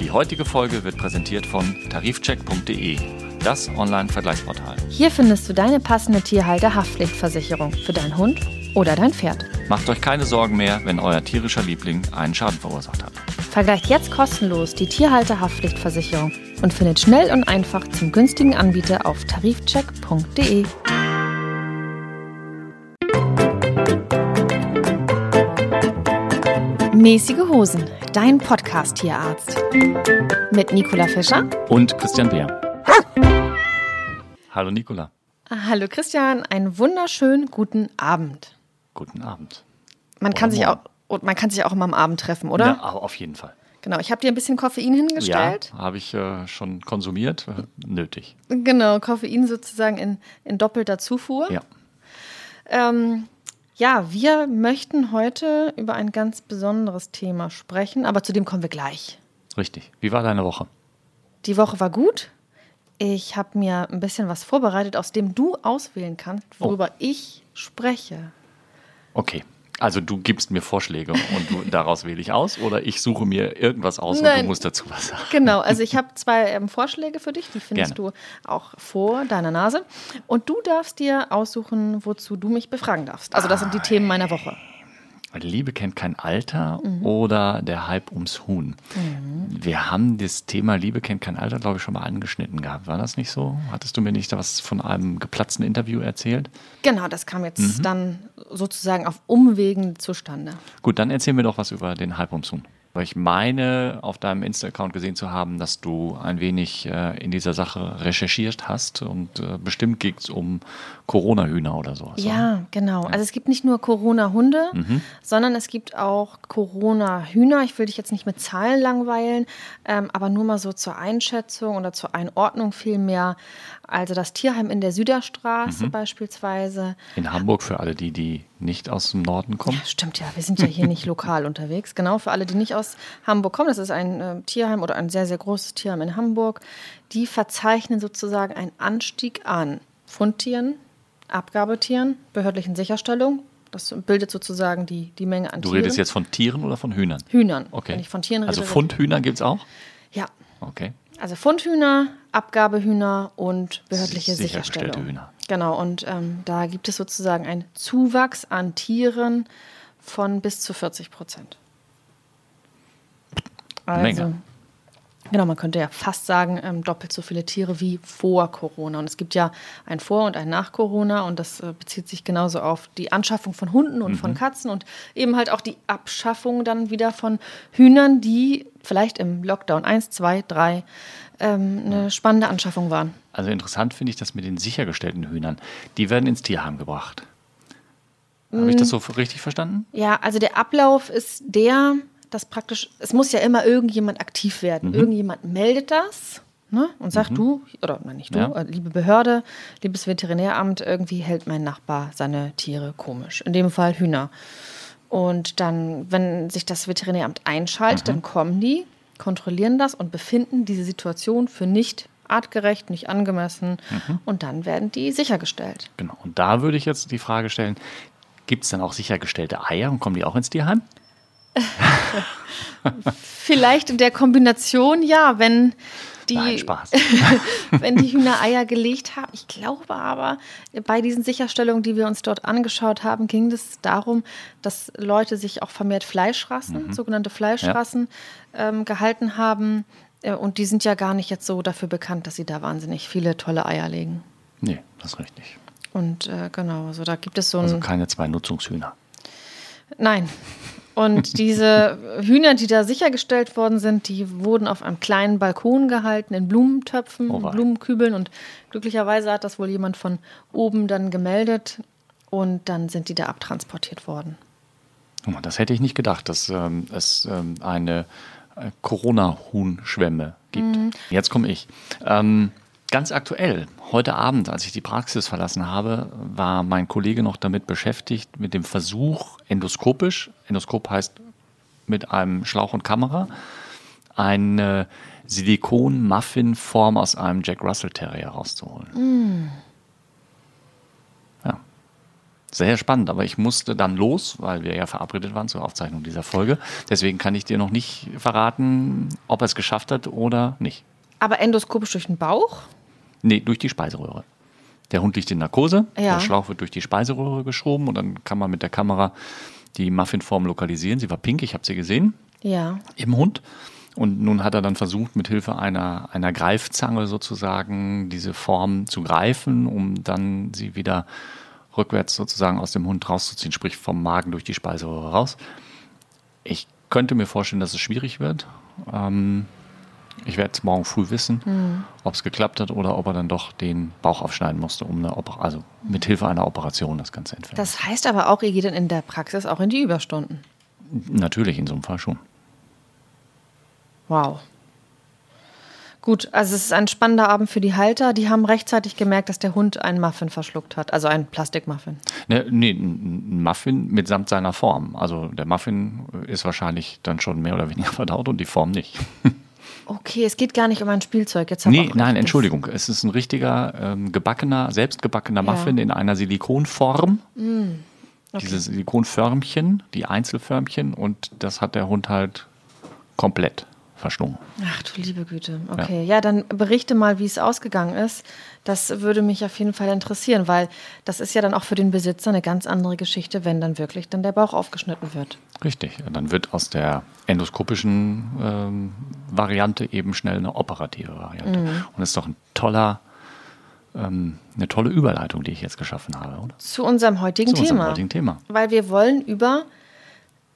Die heutige Folge wird präsentiert von tarifcheck.de, das Online-Vergleichsportal. Hier findest du deine passende Tierhalter-Haftpflichtversicherung für deinen Hund oder dein Pferd. Macht euch keine Sorgen mehr, wenn euer tierischer Liebling einen Schaden verursacht hat. Vergleicht jetzt kostenlos die Tierhalter-Haftpflichtversicherung und findet schnell und einfach zum günstigen Anbieter auf tarifcheck.de. Mäßige Hosen, dein Podcast-Tierarzt. Mit Nicola Fischer Und Christian Beer. Hallo Nicola, Hallo Christian, einen wunderschönen guten Abend. guten Abend. Man kann, sich auch, man kann sich auch immer am Abend treffen, oder? Ja, auf jeden Fall. Genau, ich habe dir ein bisschen Koffein Ja, hingestellt. habe ich äh, schon konsumiert. Äh, nötig. Genau, Koffein sozusagen in, in doppelter Zufuhr. Ja. Ähm, ja, wir möchten heute über ein ganz besonderes Thema sprechen, aber zu dem kommen wir gleich. Richtig. Wie war deine Woche? Die Woche war gut. Ich habe mir ein bisschen was vorbereitet, aus dem du auswählen kannst, worüber ich spreche. Okay. Also du gibst mir Vorschläge und du, daraus wähle ich aus oder ich suche mir irgendwas aus und Nein. du musst dazu was sagen. Genau, also ich habe zwei ähm, Vorschläge für dich, die findest Gerne. du auch vor deiner Nase. Und du darfst dir aussuchen, wozu du mich befragen darfst. Also das sind die Themen meiner Woche. Liebe kennt kein Alter Mhm. oder der Hype ums Huhn. Wir haben das Thema Liebe kennt kein Alter, glaube ich, schon mal angeschnitten gehabt. War das nicht so? Hattest du mir nicht da was von einem geplatzten Interview erzählt? Genau, das kam jetzt Mhm. dann sozusagen auf Umwegen zustande. Gut, dann erzähl mir doch was über den Hype ums Huhn. Weil ich meine, auf deinem Insta-Account gesehen zu haben, dass du ein wenig äh, in dieser Sache recherchiert hast und äh, bestimmt geht es um Corona-Hühner oder sowas. oder? Ja, genau. Also es gibt nicht nur Corona-Hunde, Mhm. sondern es gibt auch Corona-Hühner. Ich will dich jetzt nicht mit Zahlen langweilen, ähm, aber nur mal so zur Einschätzung oder zur Einordnung vielmehr. Also das Tierheim in der Süderstraße Mhm. beispielsweise. In Hamburg für alle die, die nicht aus dem Norden kommen. Stimmt ja, wir sind ja hier nicht lokal unterwegs. Genau, für alle, die nicht aus Hamburg kommen, das ist ein äh, Tierheim oder ein sehr, sehr großes Tierheim in Hamburg. Die verzeichnen sozusagen einen Anstieg an Fundtieren, Abgabetieren, behördlichen Sicherstellung. Das bildet sozusagen die, die Menge an Du Tieren. redest jetzt von Tieren oder von Hühnern? Hühnern. Okay. Wenn ich von Tieren rede. Also rede- Fundhühner gibt es auch? Ja, Okay. also Fundhühner, Abgabehühner und behördliche Sicherstellung. Hühner. Genau, und ähm, da gibt es sozusagen einen Zuwachs an Tieren von bis zu 40 Prozent. Also, Menge. Genau, man könnte ja fast sagen, ähm, doppelt so viele Tiere wie vor Corona. Und es gibt ja ein Vor- und ein Nach Corona und das äh, bezieht sich genauso auf die Anschaffung von Hunden und Mhm. von Katzen und eben halt auch die Abschaffung dann wieder von Hühnern, die vielleicht im Lockdown 1, 2, 3 ähm, eine spannende Anschaffung waren. Also interessant finde ich das mit den sichergestellten Hühnern. Die werden ins Tierheim gebracht. Habe ich das so richtig verstanden? Ja, also der Ablauf ist der, dass praktisch, es muss ja immer irgendjemand aktiv Mhm. werden. Irgendjemand meldet das ne, und sagt, du, oder nein, nicht du, Ja. äh, liebe Behörde, liebes Veterinäramt, irgendwie hält mein Nachbar seine Tiere komisch. In dem Fall Hühner. Und dann, wenn sich das Veterinäramt einschaltet, Mhm. dann kommen die, kontrollieren das und befinden diese Situation für nicht artgerecht, nicht angemessen. Mhm. Und dann werden die sichergestellt. Genau. Und da würde ich jetzt die Frage stellen, gibt es dann auch sichergestellte Eier und kommen die auch ins Tierheim? Vielleicht in der Kombination, ja, wenn die, Nein, Spaß. wenn die Hühner Eier gelegt haben. Ich glaube aber, bei diesen Sicherstellungen, die wir uns dort angeschaut haben, ging es darum, dass Leute sich auch vermehrt Fleischrassen, sogenannte Fleischrassen, ähm, gehalten haben. Äh, Und die sind ja gar nicht jetzt so dafür bekannt, dass sie da wahnsinnig viele tolle Eier legen. Nee, das ist richtig. Und äh, genau, also da gibt es so ein. Also keine zwei Nutzungshühner. Nein. Und diese Hühner, die da sichergestellt worden sind, die wurden auf einem kleinen Balkon gehalten, in Blumentöpfen, Oh in. Blumenkübeln. Und glücklicherweise hat das wohl jemand von oben dann gemeldet. Und dann sind die da abtransportiert worden. Das hätte ich nicht gedacht, dass ähm, es ähm, eine äh, Corona-Huhnschwemme gibt. Jetzt komme ich. Ähm, ganz aktuell, heute Abend, als ich die Praxis verlassen habe, war mein Kollege noch damit beschäftigt, mit dem Versuch, endoskopisch, Endoskop heißt mit einem Schlauch und Kamera, eine Silikon-Muffin-Form aus einem Jack Russell Terrier rauszuholen. Ja. Sehr spannend, aber ich musste dann los, weil wir ja verabredet waren zur Aufzeichnung dieser Folge. Deswegen kann ich dir noch nicht verraten, ob er es geschafft hat oder nicht. Aber endoskopisch durch den Bauch? Nee, durch die Speiseröhre. Der Hund liegt in Narkose, Ja. der Schlauch wird durch die Speiseröhre geschoben und dann kann man mit der Kamera die Muffinform lokalisieren. Sie war pink, ich habe sie gesehen Ja. im Hund. Und nun hat er dann versucht, mit Hilfe einer, einer Greifzange sozusagen diese Form zu greifen, um dann sie wieder rückwärts sozusagen aus dem Hund rauszuziehen, sprich vom Magen durch die Speiseröhre raus. Ich könnte mir vorstellen, dass es schwierig wird. Ähm, ich werde es morgen früh wissen, ob es geklappt hat oder ob er dann doch den Bauch aufschneiden musste, um eine Oper also mit Hilfe einer Operation das Ganze entfernen. Das heißt aber auch, ihr geht dann in der Praxis auch in die Überstunden. Natürlich in so einem Fall schon. Wow. Gut, also es ist ein spannender Abend für die Halter. Die haben rechtzeitig gemerkt, dass der Hund einen Muffin verschluckt hat, also einen Plastikmuffin. Ne, nee, ein Muffin mitsamt seiner Form. Also der Muffin ist wahrscheinlich dann schon mehr oder weniger verdaut und die Form nicht. Okay, es geht gar nicht um ein Spielzeug. Jetzt Nee, nein, das- Entschuldigung. Es ist ein richtiger, ähm, gebackener, selbstgebackener Ja. Mm, Muffin in einer Silikonform. Diese Silikonförmchen, die Einzelförmchen und das hat der Hund halt komplett verschlungen. Ach du liebe Güte. Okay, ja. dann berichte mal, wie es ausgegangen ist. Das würde mich auf jeden Fall interessieren, weil das ist ja dann auch für den Besitzer eine ganz andere Geschichte, wenn dann wirklich dann der Bauch aufgeschnitten wird. Richtig. Und dann wird aus der endoskopischen ähm, Variante eben schnell eine operative Variante. Mhm. Und das ist doch ein toller, ähm, eine tolle Überleitung, die ich jetzt geschaffen habe, oder? Zu unserem heutigen Zu unserem Thema. heutigen Thema. Weil wir wollen über,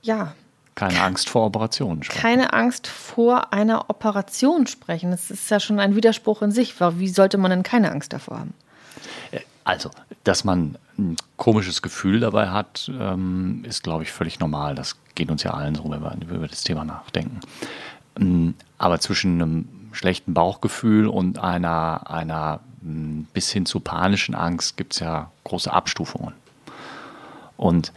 ja, Keine Angst vor Operationen sprechen. keine Angst vor einer Operation sprechen. Das ist ja schon ein Widerspruch in sich. Wie sollte man denn keine Angst davor haben? Also, dass man ein komisches Gefühl dabei hat, ähm, ist, glaube ich, völlig normal. Das geht uns ja allen so, wenn wir über das Thema nachdenken. Ähm, Aber zwischen einem schlechten Bauchgefühl und einer, einer m, bis hin zu panischen Angst gibt es ja große Abstufungen. Und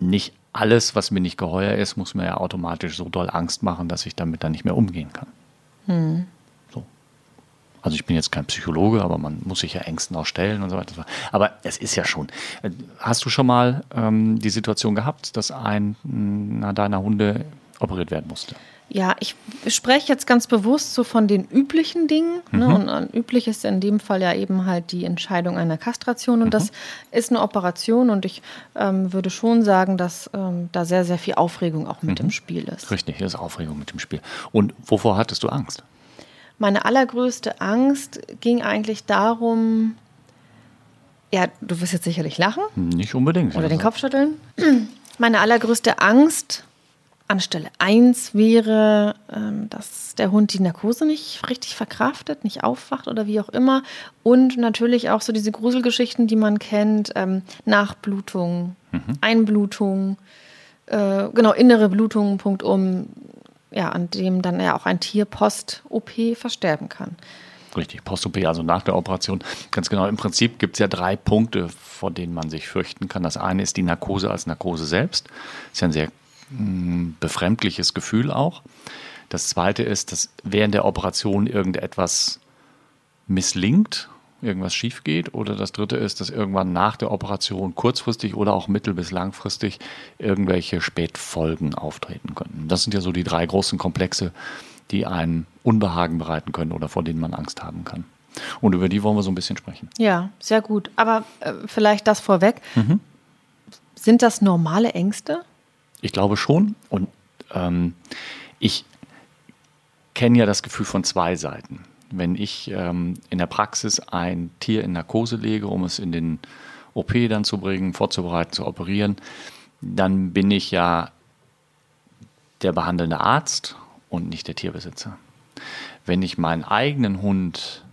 nicht alles, was mir nicht geheuer ist, muss mir ja automatisch so doll Angst machen, dass ich damit dann nicht mehr umgehen kann. So. Also ich bin jetzt kein Psychologe, aber man muss sich ja Ängsten auch stellen und so weiter. Aber es ist ja schon. Äh, Hast du schon mal ähm, die Situation gehabt, dass einer deiner Hunde operiert werden musste? Ja, ich spreche jetzt ganz bewusst so von den üblichen Dingen. Ne? Und äh, üblich ist in dem Fall ja eben halt die Entscheidung einer Kastration. Und das ist eine Operation. Und ich ähm, würde schon sagen, dass ähm, da sehr, sehr viel Aufregung auch mit im Spiel ist. Richtig, hier ist Aufregung mit dem Spiel. Und wovor hattest du Angst? Meine allergrößte Angst ging eigentlich darum, ja, du wirst jetzt sicherlich lachen Nicht unbedingt. oder den Kopf schütteln. Meine allergrößte Angst an Stelle 1 wäre, ähm, dass der Hund die Narkose nicht richtig verkraftet, nicht aufwacht oder wie auch immer. Und natürlich auch so diese Gruselgeschichten, die man kennt, ähm, Nachblutung, Einblutung, äh, genau, innere Blutung, Punkt um, ja, an dem dann ja auch ein Tier post-OP versterben kann. Richtig, Post-OP, also nach der Operation. Ganz genau, im Prinzip gibt es ja drei Punkte, vor denen man sich fürchten kann. Das eine ist die Narkose als Narkose selbst. Ist ja ein sehr befremdliches Gefühl auch. Das zweite ist, dass während der Operation irgendetwas misslingt, irgendwas schief geht. Oder das dritte ist, dass irgendwann nach der Operation kurzfristig oder auch mittel- bis langfristig irgendwelche Spätfolgen auftreten können. Das sind ja so die drei großen Komplexe, die einen Unbehagen bereiten können oder vor denen man Angst haben kann. Und über die wollen wir so ein bisschen sprechen. Ja, sehr gut. Aber äh, vielleicht das vorweg. Sind das normale Ängste? Ich glaube schon. Und ähm, ich kenne ja das Gefühl von zwei Seiten. Wenn ich ähm, in der Praxis ein Tier in Narkose lege, um es in den OP dann zu bringen, vorzubereiten, zu operieren, dann bin ich ja der behandelnde Arzt und nicht der Tierbesitzer. Wenn ich meinen eigenen Hund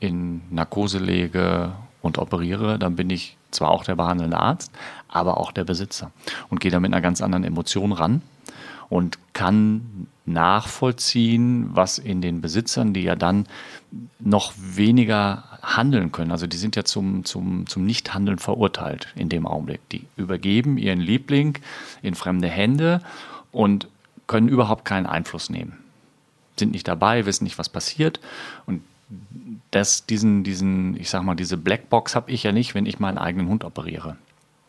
in Narkose lege und operiere, dann bin ich zwar auch der behandelnde Arzt, aber auch der Besitzer und gehe da mit einer ganz anderen Emotion ran und kann nachvollziehen, was in den Besitzern, die ja dann noch weniger handeln können, also die sind ja zum, zum, zum Nichthandeln verurteilt in dem Augenblick. Die übergeben ihren Liebling in fremde Hände und können überhaupt keinen Einfluss nehmen. Sind nicht dabei, wissen nicht, was passiert. Und das, diesen, diesen, ich sag mal, diese Blackbox habe ich ja nicht, wenn ich meinen eigenen Hund operiere.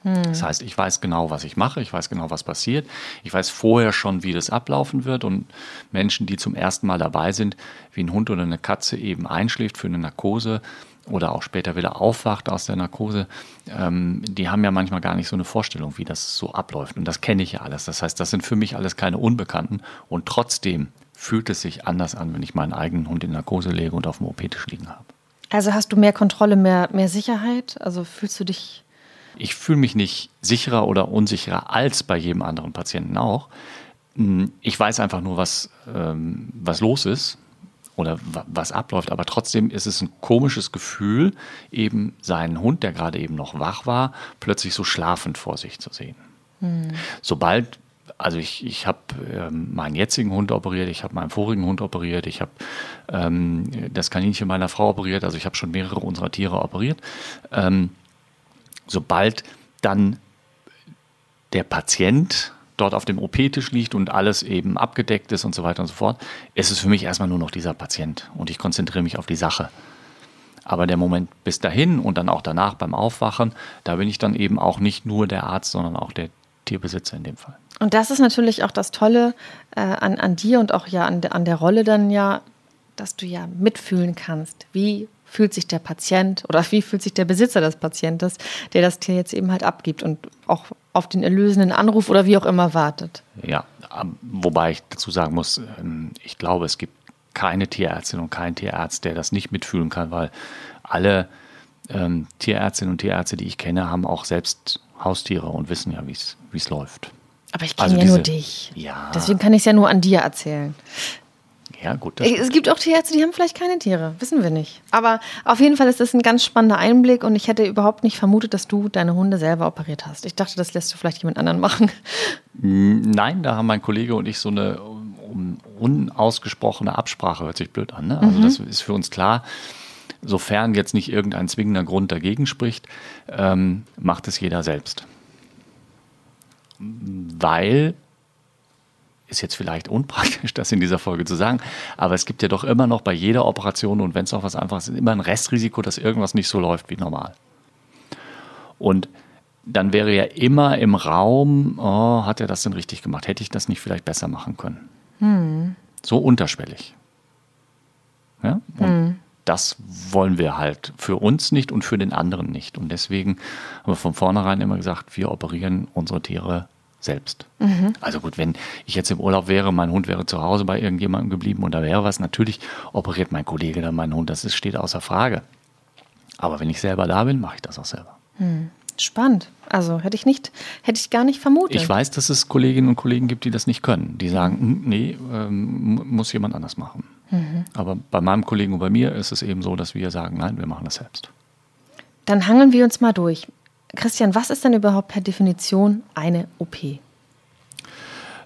Hm. Das heißt, ich weiß genau, was ich mache, ich weiß genau, was passiert. Ich weiß vorher schon, wie das ablaufen wird. Und Menschen, die zum ersten Mal dabei sind, wie ein Hund oder eine Katze eben einschläft für eine Narkose oder auch später wieder aufwacht aus der Narkose, ähm, die haben ja manchmal gar nicht so eine Vorstellung, wie das so abläuft. Und das kenne ich ja alles. Das heißt, das sind für mich alles keine Unbekannten. Und trotzdem fühlt es sich anders an, wenn ich meinen eigenen Hund in Narkose lege und auf dem OP-Tisch liegen habe. Also hast du mehr Kontrolle, mehr, mehr Sicherheit? Also fühlst du dich ich fühle mich nicht sicherer oder unsicherer als bei jedem anderen Patienten auch. Hm, ich weiß einfach nur, was, ähm, was los ist oder was abläuft, aber trotzdem ist es ein komisches Gefühl, eben seinen Hund, der gerade eben noch wach war, plötzlich so schlafend vor sich zu sehen. Hm. Sobald also ich, ich habe ähm, meinen jetzigen Hund operiert, ich habe meinen vorigen Hund operiert, ich habe ähm, das Kaninchen meiner Frau operiert, also ich habe schon mehrere unserer Tiere operiert. Ähm, sobald dann der Patient dort auf dem OP-Tisch liegt und alles eben abgedeckt ist und so weiter und so fort, ist es für mich erstmal nur noch dieser Patient und ich konzentriere mich auf die Sache. Aber der Moment bis dahin und dann auch danach beim Aufwachen, da bin ich dann eben auch nicht nur der Arzt, sondern auch der Tierbesitzer in dem Fall. Und das ist natürlich auch das Tolle äh, an, an dir und auch ja an, an der Rolle dann ja, dass du ja mitfühlen kannst. Wie fühlt sich der Patient oder wie fühlt sich der Besitzer des Patientes, der das Tier jetzt eben halt abgibt und auch auf den erlösenden Anruf oder wie auch immer wartet. Ja, wobei ich dazu sagen muss, ähm, ich glaube, es gibt keine Tierärztin und keinen Tierarzt, der das nicht mitfühlen kann, weil alle ähm, Tierärztinnen und Tierärzte, die ich kenne, haben auch selbst Haustiere und wissen ja, wie es läuft. Aber ich kenne also ja diese, nur dich. Ja. Deswegen kann ich es ja nur an dir erzählen. Ja, gut. es gibt auch Tierärzte, die haben vielleicht keine Tiere. Wissen wir nicht. Aber auf jeden Fall ist das ein ganz spannender Einblick und ich hätte überhaupt nicht vermutet, dass du deine Hunde selber operiert hast. Ich dachte, das lässt du vielleicht jemand anderen machen. Nein, da haben mein Kollege und ich so eine unausgesprochene Absprache. Hört sich blöd an. Ne? Also, mhm. das ist für uns klar. Sofern jetzt nicht irgendein zwingender Grund dagegen spricht, ähm, macht es jeder selbst. Weil ist jetzt vielleicht unpraktisch, das in dieser Folge zu sagen, aber es gibt ja doch immer noch bei jeder Operation und wenn es auch was Einfaches ist, immer ein Restrisiko, dass irgendwas nicht so läuft wie normal. Und dann wäre ja immer im Raum, oh, hat er das denn richtig gemacht? Hätte ich das nicht vielleicht besser machen können? Hm. So unterschwellig. Ja? Und hm. das wollen wir halt für uns nicht und für den anderen nicht. Und deswegen haben wir von vornherein immer gesagt, wir operieren unsere Tiere selbst. Mhm. Also gut, wenn ich jetzt im Urlaub wäre, mein Hund wäre zu Hause bei irgendjemandem geblieben und da wäre was, natürlich operiert mein Kollege dann meinen Hund, das ist, steht außer Frage. Aber wenn ich selber da bin, mache ich das auch selber. Mhm. Spannend. Also hätte ich nicht, hätte ich gar nicht vermutet. Ich weiß, dass es Kolleginnen und Kollegen gibt, die das nicht können. Die sagen, hm, nee, ähm, muss jemand anders machen. Mhm. Aber bei meinem Kollegen und bei mir ist es eben so, dass wir sagen, nein, wir machen das selbst. Dann hangeln wir uns mal durch. Christian, was ist denn überhaupt per Definition eine OP?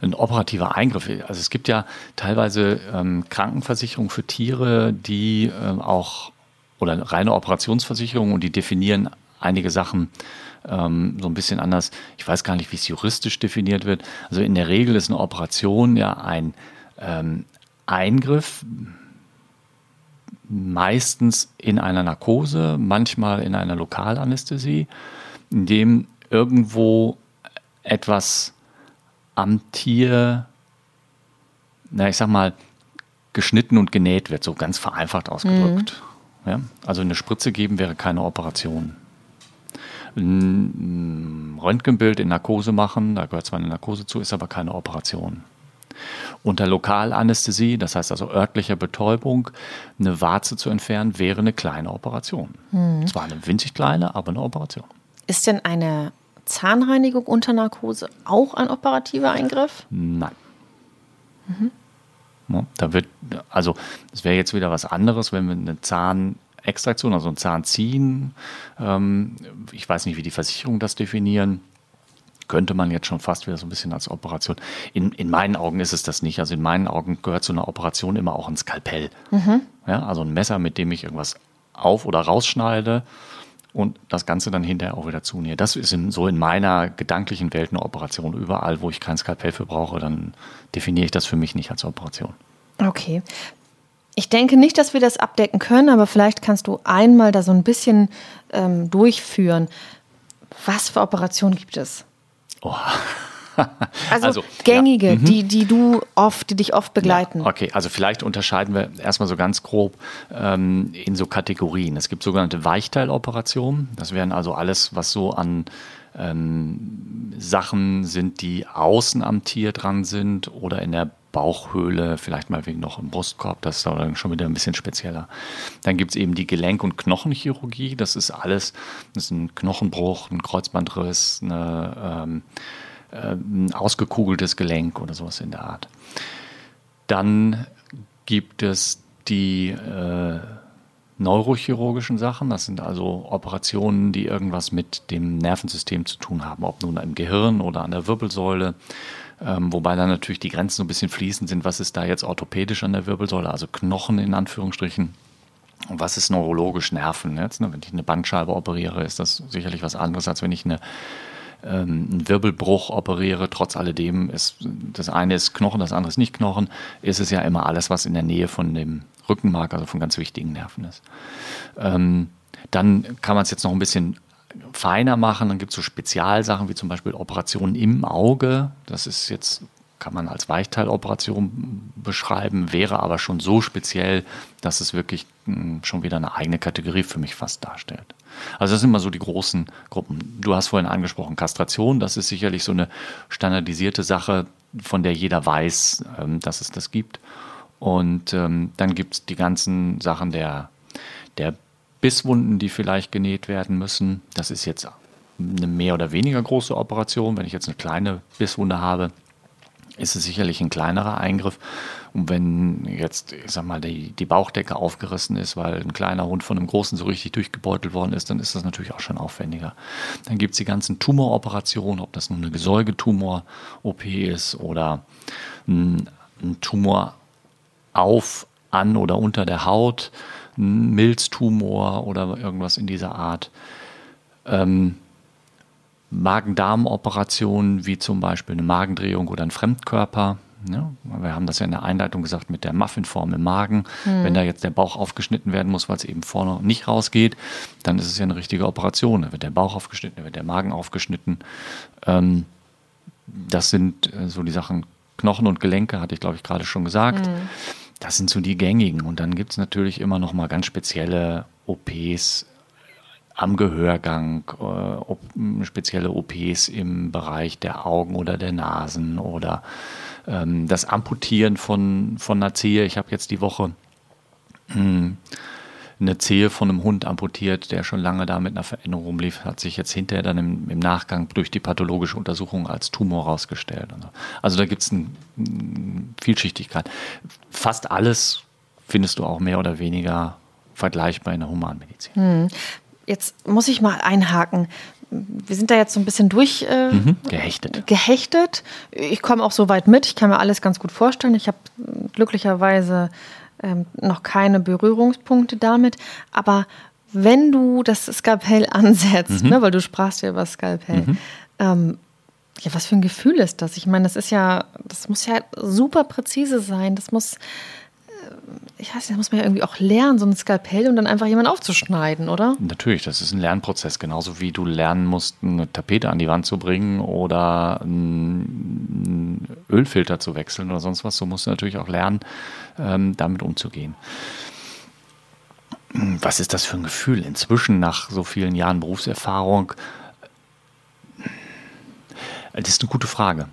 ein operativer Eingriff. Also es gibt ja teilweise ähm, Krankenversicherungen für Tiere, die ähm, auch oder reine Operationsversicherungen und die definieren einige Sachen ähm, so ein bisschen anders. Ich weiß gar nicht, wie es juristisch definiert wird. Also in der Regel ist eine Operation ja ein ähm, Eingriff, meistens in einer Narkose, manchmal in einer Lokalanästhesie in dem irgendwo etwas am Tier, na, ich sag mal, geschnitten und genäht wird, so ganz vereinfacht ausgedrückt. Mhm. Ja? Also eine Spritze geben wäre keine Operation. Ein Röntgenbild in Narkose machen, da gehört zwar eine Narkose zu, ist aber keine Operation. Unter Lokalanästhesie, das heißt also örtlicher Betäubung, eine Warze zu entfernen, wäre eine kleine Operation. Mhm. Zwar eine winzig kleine, aber eine Operation. Ist denn eine Zahnreinigung unter Narkose auch ein operativer Eingriff? Nein. Mhm. Ja, da wird, also es wäre jetzt wieder was anderes, wenn wir eine Zahnextraktion, also ein Zahn ziehen. Ähm, ich weiß nicht, wie die Versicherungen das definieren. Könnte man jetzt schon fast wieder so ein bisschen als Operation. In, in meinen Augen ist es das nicht. Also in meinen Augen gehört zu einer Operation immer auch ein Skalpell. Mhm. Ja, also ein Messer, mit dem ich irgendwas auf- oder rausschneide und das Ganze dann hinterher auch wieder zunähe. Das ist in, so in meiner gedanklichen Welt eine Operation. Überall, wo ich kein Skalpell für brauche, dann definiere ich das für mich nicht als Operation. Okay. Ich denke nicht, dass wir das abdecken können, aber vielleicht kannst du einmal da so ein bisschen ähm, durchführen. Was für Operationen gibt es? Oh. also, also, gängige, ja. Mhm. die, die du oft, die dich oft begleiten. Ja, okay, also vielleicht unterscheiden wir erstmal so ganz grob ähm, in so Kategorien. Es gibt sogenannte Weichteiloperationen. Das wären also alles, was so an ähm, Sachen sind, die außen am Tier dran sind oder in der Bauchhöhle, vielleicht mal wegen noch im Brustkorb, das ist dann schon wieder ein bisschen spezieller. Dann gibt es eben die Gelenk- und Knochenchirurgie, das ist alles, das ist ein Knochenbruch, ein Kreuzbandriss, eine, ähm, äh, ein ausgekugeltes Gelenk oder sowas in der Art. Dann gibt es die äh, neurochirurgischen Sachen. Das sind also Operationen, die irgendwas mit dem Nervensystem zu tun haben, ob nun im Gehirn oder an der Wirbelsäule. Ähm, wobei dann natürlich die Grenzen so ein bisschen fließend sind. Was ist da jetzt orthopädisch an der Wirbelsäule, also Knochen in Anführungsstrichen? Und was ist neurologisch Nerven? Jetzt, ne? Wenn ich eine Bandscheibe operiere, ist das sicherlich was anderes, als wenn ich eine ähm, einen Wirbelbruch operiere, trotz alledem ist das eine ist Knochen, das andere ist nicht Knochen, ist es ja immer alles, was in der Nähe von dem Rückenmark, also von ganz wichtigen Nerven ist. Ähm, dann kann man es jetzt noch ein bisschen feiner machen. Dann gibt es so Spezialsachen wie zum Beispiel Operationen im Auge. Das ist jetzt, kann man als Weichteiloperation beschreiben, wäre aber schon so speziell, dass es wirklich hm, schon wieder eine eigene Kategorie für mich fast darstellt. Also das sind immer so die großen Gruppen. Du hast vorhin angesprochen, Kastration, das ist sicherlich so eine standardisierte Sache, von der jeder weiß, ähm, dass es das gibt. Und ähm, dann gibt es die ganzen Sachen der, der Bisswunden, die vielleicht genäht werden müssen. Das ist jetzt eine mehr oder weniger große Operation. Wenn ich jetzt eine kleine Bisswunde habe, ist es sicherlich ein kleinerer Eingriff. Und wenn jetzt, ich sag mal, die, die Bauchdecke aufgerissen ist, weil ein kleiner Hund von einem großen so richtig durchgebeutelt worden ist, dann ist das natürlich auch schon aufwendiger. Dann gibt es die ganzen Tumoroperationen, ob das nun eine Gesäugetumor-OP ist oder ein, ein Tumor auf, an oder unter der Haut ein Milztumor oder irgendwas in dieser Art. Ähm, Magen-Darm-Operationen wie zum Beispiel eine Magendrehung oder ein Fremdkörper. Ja, wir haben das ja in der Einleitung gesagt mit der Muffinform im Magen. Mhm. Wenn da jetzt der Bauch aufgeschnitten werden muss, weil es eben vorne nicht rausgeht, dann ist es ja eine richtige Operation. Da wird der Bauch aufgeschnitten, da wird der Magen aufgeschnitten. Ähm, das sind äh, so die Sachen Knochen und Gelenke, hatte ich glaube ich gerade schon gesagt. Mhm. Das sind so die gängigen. Und dann gibt es natürlich immer noch mal ganz spezielle OPs am Gehörgang, äh, op, spezielle OPs im Bereich der Augen oder der Nasen oder ähm, das Amputieren von, von einer Zehe. Ich habe jetzt die Woche hm, eine Zehe von einem Hund amputiert, der schon lange da mit einer Veränderung rumlief, hat sich jetzt hinterher dann im, im Nachgang durch die pathologische Untersuchung als Tumor rausgestellt. Also da gibt es eine Vielschichtigkeit. Fast alles findest du auch mehr oder weniger vergleichbar in der Humanmedizin. Hm. Jetzt muss ich mal einhaken. Wir sind da jetzt so ein bisschen durch äh, mhm, gehechtet. gehechtet. Ich komme auch so weit mit. Ich kann mir alles ganz gut vorstellen. Ich habe glücklicherweise ähm, noch keine Berührungspunkte damit. Aber wenn du das Skalpell ansetzt, mhm. ne, weil du sprachst ja über Skalpell, mhm. ähm, ja, was für ein Gefühl ist das? Ich meine, das ist ja, das muss ja super präzise sein. Das muss, ich weiß nicht, das muss man ja irgendwie auch lernen, so ein Skalpell und dann einfach jemanden aufzuschneiden, oder? Natürlich, das ist ein Lernprozess, genauso wie du lernen musst, eine Tapete an die Wand zu bringen oder einen Ölfilter zu wechseln oder sonst was. So musst du natürlich auch lernen, ähm, damit umzugehen. Was ist das für ein Gefühl? Inzwischen, nach so vielen Jahren Berufserfahrung, das ist eine gute Frage.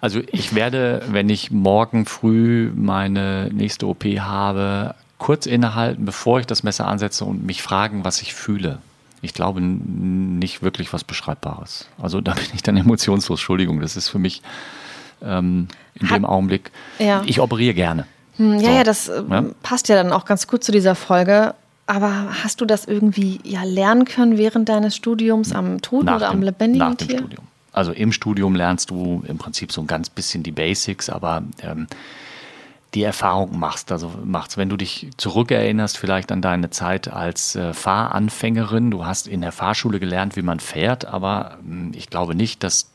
Also ich werde, wenn ich morgen früh meine nächste OP habe, kurz innehalten, bevor ich das Messer ansetze und mich fragen, was ich fühle. Ich glaube nicht wirklich was Beschreibbares. Also da bin ich dann emotionslos. Entschuldigung, das ist für mich ähm, in Hat, dem Augenblick. Ja. Ich operiere gerne. Hm, ja, so. ja, das ja? passt ja dann auch ganz gut zu dieser Folge. Aber hast du das irgendwie ja lernen können während deines Studiums am toten nach oder dem, am lebendigen nach Tier? Dem Studium. Also im Studium lernst du im Prinzip so ein ganz bisschen die Basics, aber ähm, die Erfahrung machst. Also machst, wenn du dich zurückerinnerst, vielleicht an deine Zeit als äh, Fahranfängerin. Du hast in der Fahrschule gelernt, wie man fährt, aber äh, ich glaube nicht, dass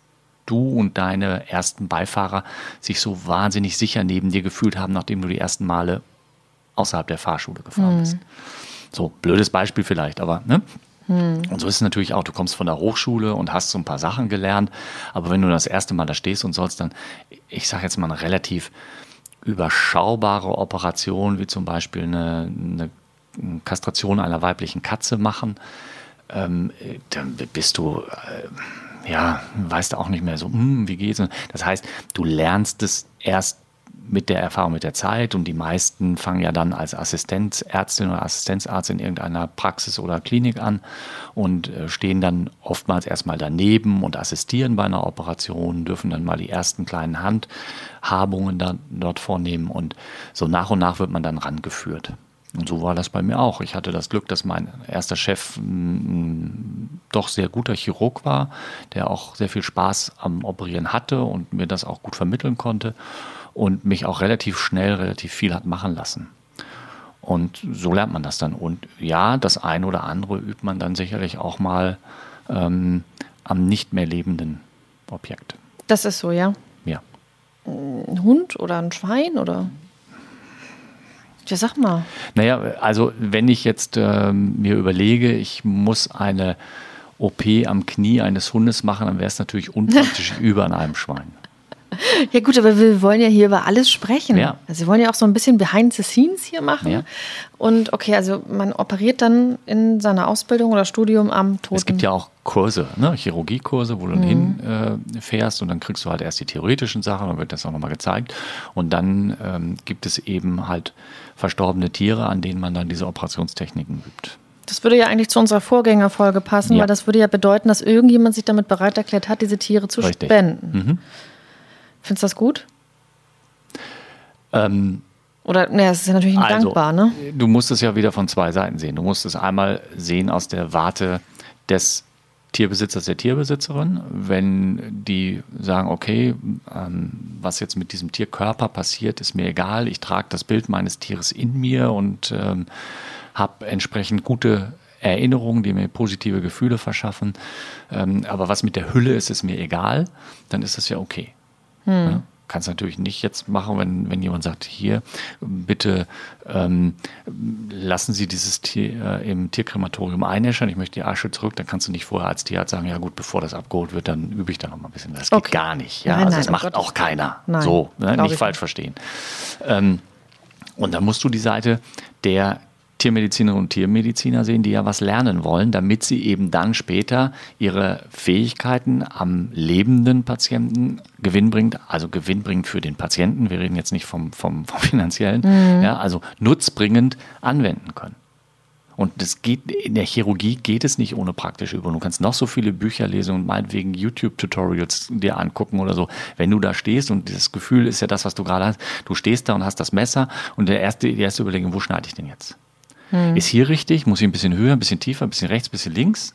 du und deine ersten Beifahrer sich so wahnsinnig sicher neben dir gefühlt haben, nachdem du die ersten Male außerhalb der Fahrschule gefahren mhm. bist. So, blödes Beispiel vielleicht, aber ne? Hm. Und so ist es natürlich auch, du kommst von der Hochschule und hast so ein paar Sachen gelernt, aber wenn du das erste Mal da stehst und sollst dann, ich sage jetzt mal, eine relativ überschaubare Operation, wie zum Beispiel eine, eine Kastration einer weiblichen Katze machen, ähm, dann bist du, äh, ja, weißt du auch nicht mehr so, hm, wie geht's. Das heißt, du lernst es erst mit der Erfahrung mit der Zeit und die meisten fangen ja dann als Assistenzärztin oder Assistenzarzt in irgendeiner Praxis oder Klinik an und äh, stehen dann oftmals erstmal daneben und assistieren bei einer Operation, dürfen dann mal die ersten kleinen Handhabungen dann dort vornehmen und so nach und nach wird man dann rangeführt. Und so war das bei mir auch. Ich hatte das Glück, dass mein erster Chef ein doch sehr guter Chirurg war, der auch sehr viel Spaß am Operieren hatte und mir das auch gut vermitteln konnte und mich auch relativ schnell relativ viel hat machen lassen. Und so lernt man das dann. Und ja, das eine oder andere übt man dann sicherlich auch mal ähm, am nicht mehr lebenden Objekt. Das ist so, ja? Ja. Ein Hund oder ein Schwein oder? Ja, sag mal. Naja, also wenn ich jetzt ähm, mir überlege, ich muss eine OP am Knie eines Hundes machen, dann wäre es natürlich unpraktisch über an einem Schwein. Ja gut, aber wir wollen ja hier über alles sprechen. Ja. Also wir wollen ja auch so ein bisschen behind the scenes hier machen. Ja. Und okay, also man operiert dann in seiner Ausbildung oder Studium am Toten. Es gibt ja auch Kurse, ne? Chirurgiekurse, wo du mhm. dann hinfährst äh, und dann kriegst du halt erst die theoretischen Sachen, dann wird das auch nochmal gezeigt. Und dann ähm, gibt es eben halt verstorbene Tiere, an denen man dann diese Operationstechniken übt. Das würde ja eigentlich zu unserer Vorgängerfolge passen, ja. weil das würde ja bedeuten, dass irgendjemand sich damit bereit erklärt hat, diese Tiere zu Richtig. spenden. Mhm. Findest du das gut? Ähm, Oder, naja, es ist ja natürlich also, dankbar, ne? Du musst es ja wieder von zwei Seiten sehen. Du musst es einmal sehen aus der Warte des Tierbesitzers, der Tierbesitzerin. Wenn die sagen, okay, ähm, was jetzt mit diesem Tierkörper passiert, ist mir egal. Ich trage das Bild meines Tieres in mir und ähm, habe entsprechend gute Erinnerungen, die mir positive Gefühle verschaffen. Ähm, aber was mit der Hülle ist, ist mir egal. Dann ist das ja okay. Hm. Ja, kannst natürlich nicht jetzt machen, wenn, wenn jemand sagt, hier, bitte ähm, lassen Sie dieses Tier äh, im Tierkrematorium einäschern, ich möchte die Asche zurück, dann kannst du nicht vorher als Tierarzt sagen, ja gut, bevor das abgeholt wird, dann übe ich da noch mal ein bisschen. Das geht okay. gar nicht. Ja? Nein, also nein, das macht Gott. auch keiner. Nein, so, ne? nicht falsch nicht. verstehen. Ähm, und dann musst du die Seite der Tiermedizinerinnen und Tiermediziner sehen, die ja was lernen wollen, damit sie eben dann später ihre Fähigkeiten am lebenden Patienten gewinnbringend, also gewinnbringend für den Patienten, wir reden jetzt nicht vom, vom, vom finanziellen, mhm. ja, also nutzbringend anwenden können. Und das geht, in der Chirurgie geht es nicht ohne praktische Übung. Du kannst noch so viele Bücher lesen und meinetwegen YouTube-Tutorials dir angucken oder so. Wenn du da stehst und das Gefühl ist ja das, was du gerade hast, du stehst da und hast das Messer und der erste, die erste Überlegung, wo schneide ich denn jetzt? Hm. Ist hier richtig? Muss ich ein bisschen höher, ein bisschen tiefer, ein bisschen rechts, ein bisschen links?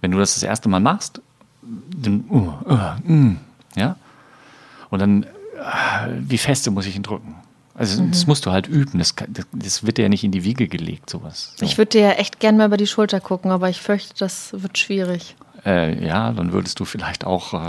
Wenn du das das erste Mal machst, dann, uh, uh, mm, ja. Und dann, uh, wie feste muss ich ihn drücken? Also mhm. das musst du halt üben. Das, das, das, wird dir ja nicht in die Wiege gelegt, sowas. So. Ich würde dir ja echt gern mal über die Schulter gucken, aber ich fürchte, das wird schwierig. Äh, ja, dann würdest du vielleicht auch äh,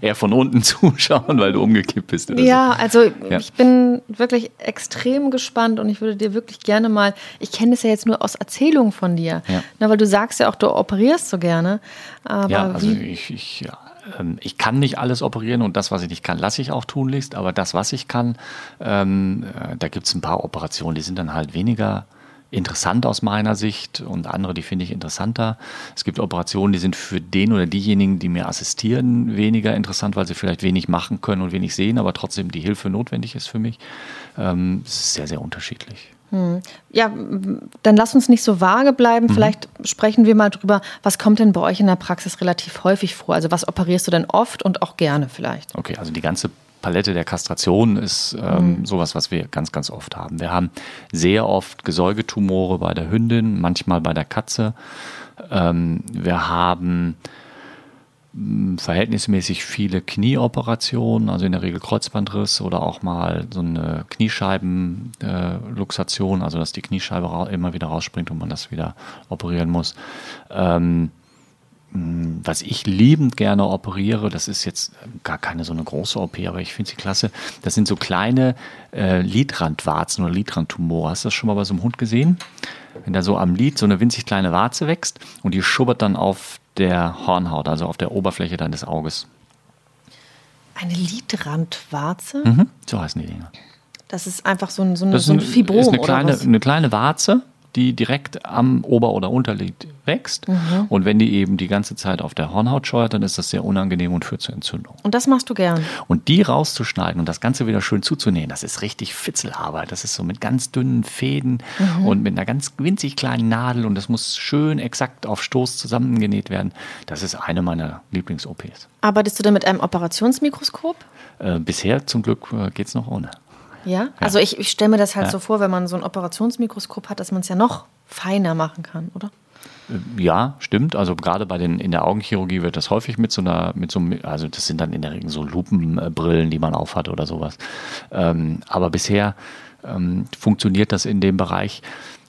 eher von unten zuschauen, weil du umgekippt bist. ja, so. also ja. ich bin wirklich extrem gespannt und ich würde dir wirklich gerne mal, ich kenne es ja jetzt nur aus Erzählungen von dir, ja. Na, weil du sagst ja auch, du operierst so gerne. ja, also ich, ich, ja, ähm, ich kann nicht alles operieren und das, was ich nicht kann, lasse ich auch tunlichst, aber das, was ich kann, ähm, äh, da gibt es ein paar Operationen, die sind dann halt weniger interessant aus meiner Sicht und andere, die finde ich interessanter. Es gibt Operationen, die sind für den oder diejenigen, die mir assistieren, weniger interessant, weil sie vielleicht wenig machen können und wenig sehen, aber trotzdem die Hilfe notwendig ist für mich. Ähm, es ist sehr, sehr unterschiedlich. Hm. Ja, dann lass uns nicht so vage bleiben. Mhm. Vielleicht sprechen wir mal drüber, was kommt denn bei euch in der Praxis relativ häufig vor? Also was operierst du denn oft und auch gerne vielleicht? Okay, also die ganze Palette der Kastration ist ähm, mhm. sowas, was wir ganz, ganz oft haben. Wir haben sehr oft Gesäugetumore bei der Hündin, manchmal bei der Katze. Ähm, wir haben hm, verhältnismäßig viele Knieoperationen, also in der Regel Kreuzbandriss oder auch mal so eine Kniescheibenluxation, äh, also dass die Kniescheibe immer wieder rausspringt und man das wieder operieren muss. Ähm, hm, was ich liebend gerne operiere, das ist jetzt gar keine so eine große OP, aber ich finde sie klasse. Das sind so kleine äh, Lidrandwarzen oder Lidrandtumore. Hast du das schon mal bei so einem Hund gesehen? wenn da so am Lid so eine winzig kleine Warze wächst und die schubbert dann auf der Hornhaut, also auf der Oberfläche deines Auges. Eine Lidrandwarze? Mhm, so heißen die Dinger. Das ist einfach so ein, so, eine, so ein Fibrom ist eine kleine, oder was? eine kleine Warze, die direkt am Ober- oder Unterlid wächst. Mhm. Und wenn die eben die ganze Zeit auf der Hornhaut scheuert, dann ist das sehr unangenehm und führt zur Entzündung. Und das machst du gern. Und die rauszuschneiden und das Ganze wieder schön zuzunähen, das ist richtig Fitzelarbeit. Das ist so mit ganz dünnen Fäden Mhm. und mit einer ganz winzig kleinen Nadel und das muss schön exakt auf Stoß zusammengenäht werden. Das ist eine meiner Lieblings-OPs. Arbeitest du denn mit einem Operationsmikroskop? Äh, bisher zum Glück äh, geht es noch ohne. Ja. Also ich, ich stelle mir das halt Ja. so vor, wenn man so ein Operationsmikroskop hat, dass man es ja noch feiner machen kann, oder? Ja, stimmt. Also gerade bei den in der Augenchirurgie wird das häufig mit so einer, mit so einem, also das sind dann in der Regel so Lupenbrillen, die man aufhat oder sowas. Ähm, aber bisher ähm, funktioniert das in dem Bereich.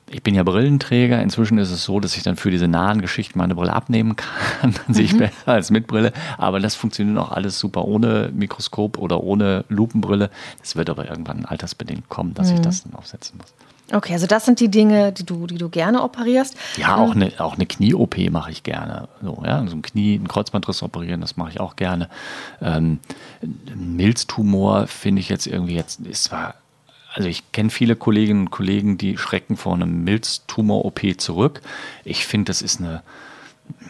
Ich bin ja Brillenträger. Inzwischen ist es so, dass ich dann für diese nahen Geschichten meine Brille abnehmen kann. Dann sehe ich besser als mit Brille. Aber das funktioniert auch alles super ohne Mikroskop oder ohne Lupenbrille. Das wird aber irgendwann altersbedingt kommen, dass ich das dann aufsetzen muss. Okay, also das sind die Dinge, die du, die du gerne operierst. Ja, auch eine, auch eine Knie-OP mache ich gerne. So, ja, so ein Knie, ein Kreuzbandriss operieren, das mache ich auch gerne. Ähm, Milztumor finde ich jetzt irgendwie jetzt, ist zwar, also ich kenne viele Kolleginnen und Kollegen, die schrecken vor einem Milztumor-OP zurück. Ich finde, das ist eine,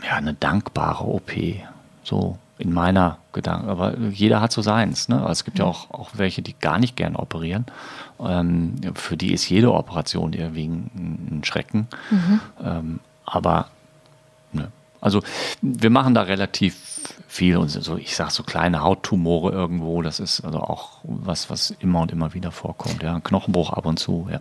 ja, eine dankbare OP. So in meiner Gedanken. Aber jeder hat so seins. Ne? Es gibt ja auch, auch welche, die gar nicht gern operieren. Ähm, für die ist jede Operation irgendwie ein, ein Schrecken. Ähm, aber ne. also wir machen da relativ viel und so, ich sag so kleine Hauttumore irgendwo, das ist also auch was, was immer und immer wieder vorkommt. Ja, ein Knochenbruch ab und zu, ja.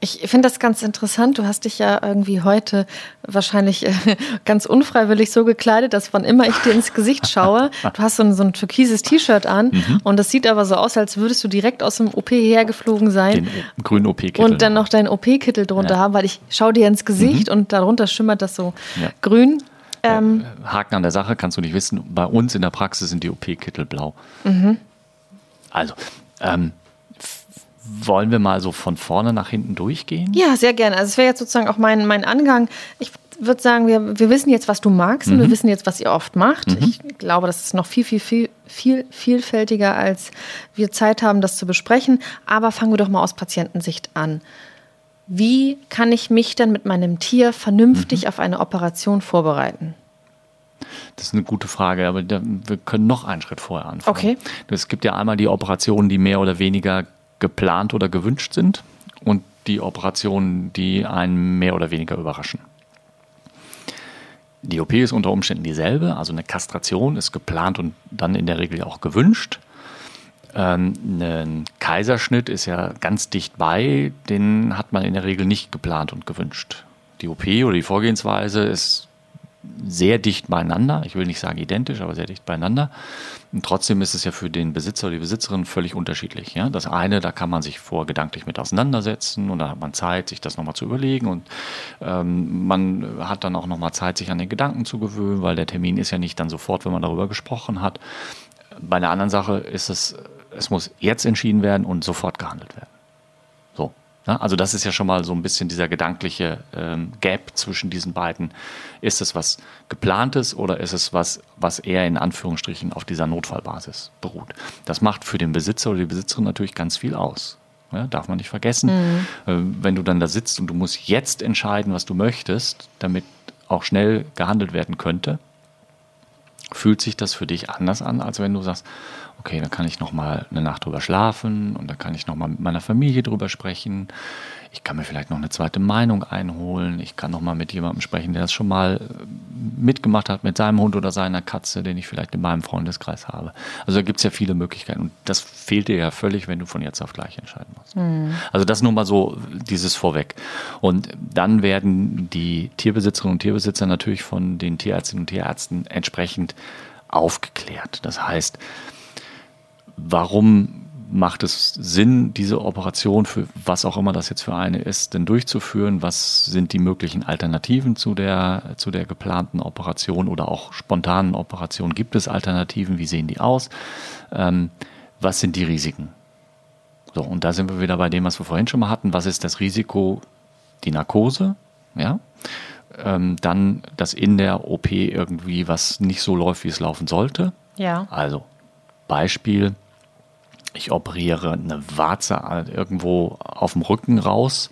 Ich finde das ganz interessant. Du hast dich ja irgendwie heute wahrscheinlich äh, ganz unfreiwillig so gekleidet, dass wann immer ich dir ins Gesicht schaue, du hast so ein, so ein türkises T-Shirt an Mhm. und das sieht aber so aus, als würdest du direkt aus dem OP hergeflogen sein. Den grünen OP-Kittel. und dann noch deinen OP-Kittel drunter Ja. Mhm. haben, weil ich schaue dir ins Gesicht und darunter schimmert das so Ja. grün. Ähm, Haken an der Sache, kannst du nicht wissen. Bei uns in der Praxis sind die OP-Kittel blau. Also, ähm, wollen wir mal so von vorne nach hinten durchgehen? Ja, sehr gerne. Also es wäre jetzt sozusagen auch mein, mein Angang. Ich würde sagen, wir, wir wissen jetzt, was du magst und wir wissen jetzt, was ihr oft macht. Ich glaube, das ist noch viel, viel, viel, viel vielfältiger, als wir Zeit haben, das zu besprechen. Aber fangen wir doch mal aus Patientensicht an. Wie kann ich mich dann mit meinem Tier vernünftig auf eine Operation vorbereiten? Das ist eine gute Frage, aber wir können noch einen Schritt vorher anfangen. Okay. Es gibt ja einmal die Operationen, die mehr oder weniger geplant oder gewünscht sind und die Operationen, die einen mehr oder weniger überraschen. Die OP ist unter Umständen dieselbe, also eine Kastration ist geplant und dann in der Regel auch gewünscht. Ähm, ein Kaiserschnitt ist ja ganz dicht bei, den hat man in der Regel nicht geplant und gewünscht. Die OP oder die Vorgehensweise ist sehr dicht beieinander. Ich will nicht sagen identisch, aber sehr dicht beieinander. Und trotzdem ist es ja für den Besitzer oder die Besitzerin völlig unterschiedlich. Ja? Das eine, da kann man sich vor gedanklich mit auseinandersetzen und da hat man Zeit, sich das nochmal zu überlegen und ähm, man hat dann auch nochmal Zeit, sich an den Gedanken zu gewöhnen, weil der Termin ist ja nicht dann sofort, wenn man darüber gesprochen hat. Bei der anderen Sache ist es, es muss jetzt entschieden werden und sofort gehandelt werden. Ja, also das ist ja schon mal so ein bisschen dieser gedankliche ähm, Gap zwischen diesen beiden. Ist es was geplantes oder ist es was, was eher in Anführungsstrichen auf dieser Notfallbasis beruht? Das macht für den Besitzer oder die Besitzerin natürlich ganz viel aus. Ja, darf man nicht vergessen. Äh, wenn du dann da sitzt und du musst jetzt entscheiden, was du möchtest, damit auch schnell gehandelt werden könnte, fühlt sich das für dich anders an, als wenn du sagst, okay, dann kann ich noch mal eine Nacht drüber schlafen und dann kann ich noch mal mit meiner Familie drüber sprechen. Ich kann mir vielleicht noch eine zweite Meinung einholen. Ich kann noch mal mit jemandem sprechen, der das schon mal äh, mitgemacht hat mit seinem Hund oder seiner Katze, den ich vielleicht in meinem Freundeskreis habe. Also da gibt es ja viele Möglichkeiten und das fehlt dir ja völlig, wenn du von jetzt auf gleich entscheiden musst. Also das nur mal so dieses vorweg. Und dann werden die Tierbesitzerinnen und Tierbesitzer natürlich von den Tierärztinnen und Tierärzten entsprechend aufgeklärt. Das heißt, warum macht es Sinn, diese Operation für was auch immer das jetzt für eine ist, denn durchzuführen? Was sind die möglichen Alternativen zu der, zu der geplanten Operation oder auch spontanen Operation? Gibt es Alternativen? Wie sehen die aus? Ähm, was sind die Risiken? So, und da sind wir wieder bei dem, was wir vorhin schon mal hatten. Was ist das Risiko? Die Narkose, ja, ähm, dann, dass in der OP irgendwie was nicht so läuft, wie es laufen sollte. Ja. Also, Beispiel, ich operiere eine Warze irgendwo auf dem Rücken raus.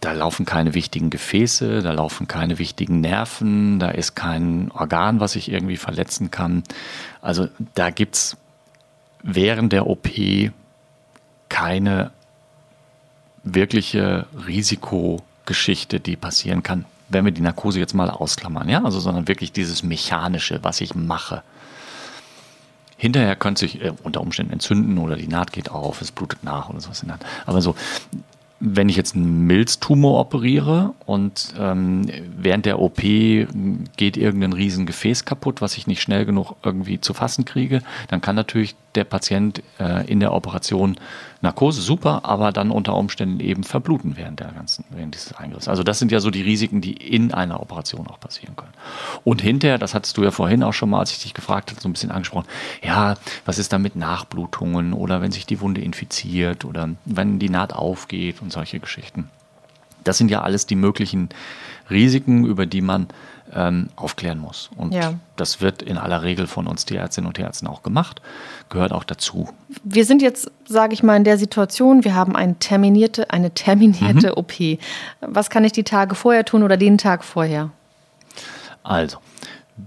Da laufen keine wichtigen Gefäße, da laufen keine wichtigen Nerven, da ist kein Organ, was ich irgendwie verletzen kann. Also da gibt es während der OP keine wirkliche Risikogeschichte, die passieren kann, wenn wir die Narkose jetzt mal ausklammern, ja, also sondern wirklich dieses mechanische, was ich mache. Hinterher könnte sich äh, unter Umständen entzünden oder die Naht geht auf, es blutet nach oder sowas. Aber so, wenn ich jetzt einen Milztumor operiere und ähm, während der OP geht irgendein Riesengefäß kaputt, was ich nicht schnell genug irgendwie zu fassen kriege, dann kann natürlich der Patient äh, in der Operation Narkose super, aber dann unter Umständen eben verbluten während der ganzen, während dieses Eingriffs. Also das sind ja so die Risiken, die in einer Operation auch passieren können. Und hinterher, das hattest du ja vorhin auch schon mal, als ich dich gefragt habe, so ein bisschen angesprochen, ja, was ist da mit Nachblutungen oder wenn sich die Wunde infiziert oder wenn die Naht aufgeht und solche Geschichten. Das sind ja alles die möglichen Risiken, über die man ähm, aufklären muss. Und ja. das wird in aller Regel von uns die Ärztinnen und Ärzten auch gemacht, gehört auch dazu. Wir sind jetzt, sage ich mal, in der Situation, wir haben eine terminierte, eine terminierte mhm. OP. Was kann ich die Tage vorher tun oder den Tag vorher? Also,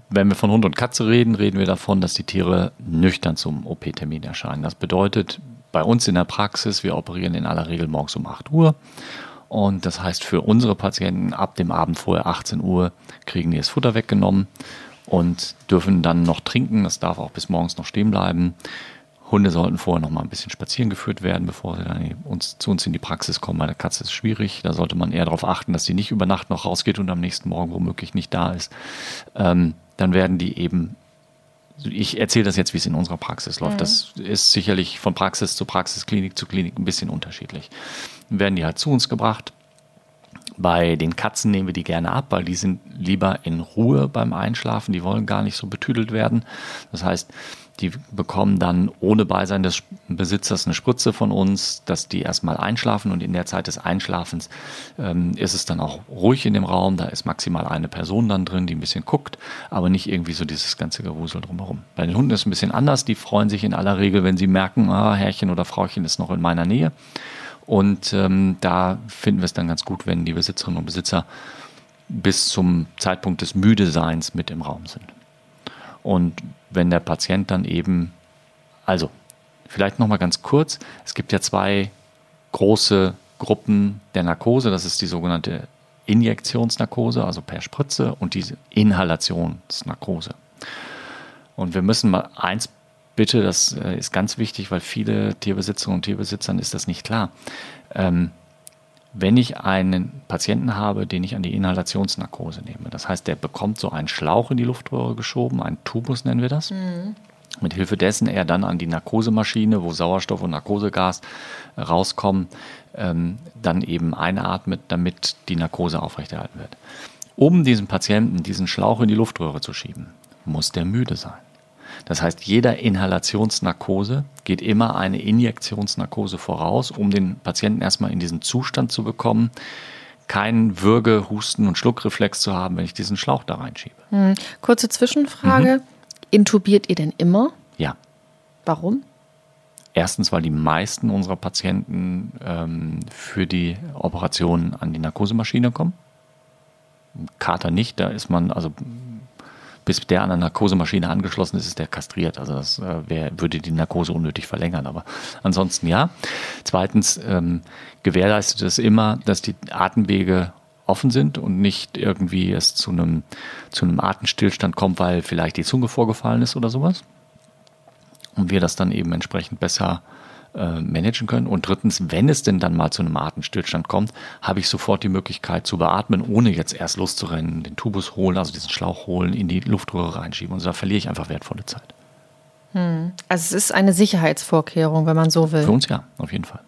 wenn wir von Hund und Katze reden, reden wir davon, dass die Tiere nüchtern zum OP-Termin erscheinen. Das bedeutet, bei uns in der Praxis, wir operieren in aller Regel morgens um 8 Uhr und das heißt, für unsere Patienten ab dem Abend vorher 18 Uhr kriegen die das Futter weggenommen und dürfen dann noch trinken. Das darf auch bis morgens noch stehen bleiben. Hunde sollten vorher noch mal ein bisschen spazieren geführt werden, bevor sie dann uns, zu uns in die Praxis kommen. Bei der Katze ist es schwierig. Da sollte man eher darauf achten, dass sie nicht über Nacht noch rausgeht und am nächsten Morgen womöglich nicht da ist. Ähm, dann werden die eben ich erzähle das jetzt, wie es in unserer Praxis läuft. Mhm. Das ist sicherlich von Praxis zu Praxis, Klinik zu Klinik ein bisschen unterschiedlich. Werden die halt zu uns gebracht. Bei den Katzen nehmen wir die gerne ab, weil die sind lieber in Ruhe beim Einschlafen. Die wollen gar nicht so betüdelt werden. Das heißt, die bekommen dann ohne Beisein des Besitzers eine Spritze von uns, dass die erstmal einschlafen und in der Zeit des Einschlafens ähm, ist es dann auch ruhig in dem Raum. Da ist maximal eine Person dann drin, die ein bisschen guckt, aber nicht irgendwie so dieses ganze Gewusel drumherum. Bei den Hunden ist es ein bisschen anders. Die freuen sich in aller Regel, wenn sie merken, ah, Herrchen oder Frauchen ist noch in meiner Nähe. Und ähm, da finden wir es dann ganz gut, wenn die Besitzerinnen und Besitzer bis zum Zeitpunkt des Müdeseins mit im Raum sind. Und wenn der Patient dann eben, also vielleicht nochmal ganz kurz, es gibt ja zwei große Gruppen der Narkose, das ist die sogenannte Injektionsnarkose, also per Spritze, und diese Inhalationsnarkose. Und wir müssen mal eins bitte, das äh, ist ganz wichtig, weil viele Tierbesitzerinnen und Tierbesitzern ist das nicht klar. Ähm, wenn ich einen Patienten habe, den ich an die Inhalationsnarkose nehme, das heißt, der bekommt so einen Schlauch in die Luftröhre geschoben, einen Tubus nennen wir das, mhm. mit Hilfe dessen er dann an die Narkosemaschine, wo Sauerstoff und Narkosegas rauskommen, ähm, dann eben einatmet, damit die Narkose aufrechterhalten wird. Um diesen Patienten diesen Schlauch in die Luftröhre zu schieben, muss der müde sein. Das heißt, jeder Inhalationsnarkose geht immer eine Injektionsnarkose voraus, um den Patienten erstmal in diesen Zustand zu bekommen, keinen Würge-, Husten- und Schluckreflex zu haben, wenn ich diesen Schlauch da reinschiebe. Hm. Kurze Zwischenfrage. Mhm. Intubiert ihr denn immer? Ja. Warum? Erstens, weil die meisten unserer Patienten ähm, für die Operation an die Narkosemaschine kommen. Kater nicht, da ist man, also bis der an der Narkosemaschine angeschlossen ist, ist der kastriert. Also das äh, wär, würde die Narkose unnötig verlängern. Aber ansonsten ja. Zweitens ähm, gewährleistet es immer, dass die Atemwege offen sind und nicht irgendwie es zu einem, zu einem Atemstillstand kommt, weil vielleicht die Zunge vorgefallen ist oder sowas. Und wir das dann eben entsprechend besser äh, managen können. Und drittens, wenn es denn dann mal zu einem Atemstillstand kommt, habe ich sofort die Möglichkeit zu beatmen, ohne jetzt erst loszurennen, den Tubus holen, also diesen Schlauch holen, in die Luftröhre reinschieben. Und so da verliere ich einfach wertvolle Zeit. Hm. Also es ist eine Sicherheitsvorkehrung, wenn man so will. Für uns ja, auf jeden Fall.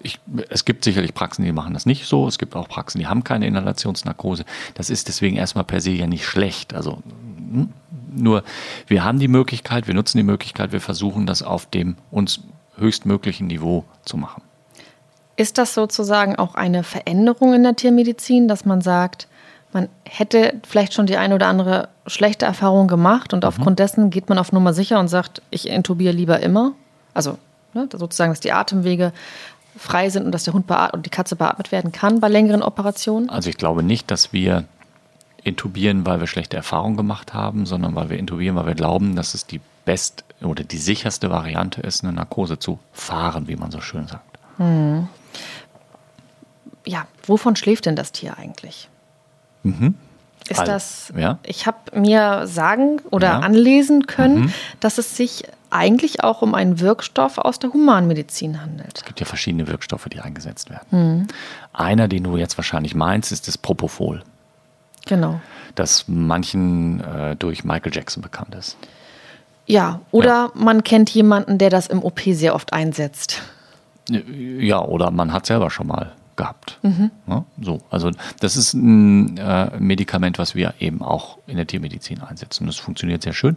Ich, es gibt sicherlich Praxen, die machen das nicht so. Es gibt auch Praxen, die haben keine Inhalationsnarkose. Das ist deswegen erstmal per se ja nicht schlecht. Also hm, nur wir haben die Möglichkeit, wir nutzen die Möglichkeit, wir versuchen das auf dem uns höchstmöglichen Niveau zu machen. Ist das sozusagen auch eine Veränderung in der Tiermedizin, dass man sagt, man hätte vielleicht schon die eine oder andere schlechte Erfahrung gemacht und mhm. aufgrund dessen geht man auf Nummer sicher und sagt, ich intubiere lieber immer. Also ne, sozusagen, dass die Atemwege frei sind und dass der Hund und die Katze beatmet werden kann bei längeren Operationen? Also ich glaube nicht, dass wir intubieren, weil wir schlechte Erfahrungen gemacht haben, sondern weil wir intubieren, weil wir glauben, dass es die best oder die sicherste Variante ist, eine Narkose zu fahren, wie man so schön sagt. Mhm. Ja, wovon schläft denn das Tier eigentlich? Mhm. Ist also, das, ja. ich habe mir sagen oder ja. anlesen können, mhm. dass es sich eigentlich auch um einen Wirkstoff aus der Humanmedizin handelt. Es gibt ja verschiedene Wirkstoffe, die eingesetzt werden. Mhm. Einer, den du jetzt wahrscheinlich meinst, ist das Propofol. Genau. Das manchen äh, durch Michael Jackson bekannt ist. Ja, oder ja. man kennt jemanden, der das im OP sehr oft einsetzt. Ja, oder man hat selber schon mal gehabt. Mhm. Ja, so, also das ist ein äh, Medikament, was wir eben auch in der Tiermedizin einsetzen. Das funktioniert sehr schön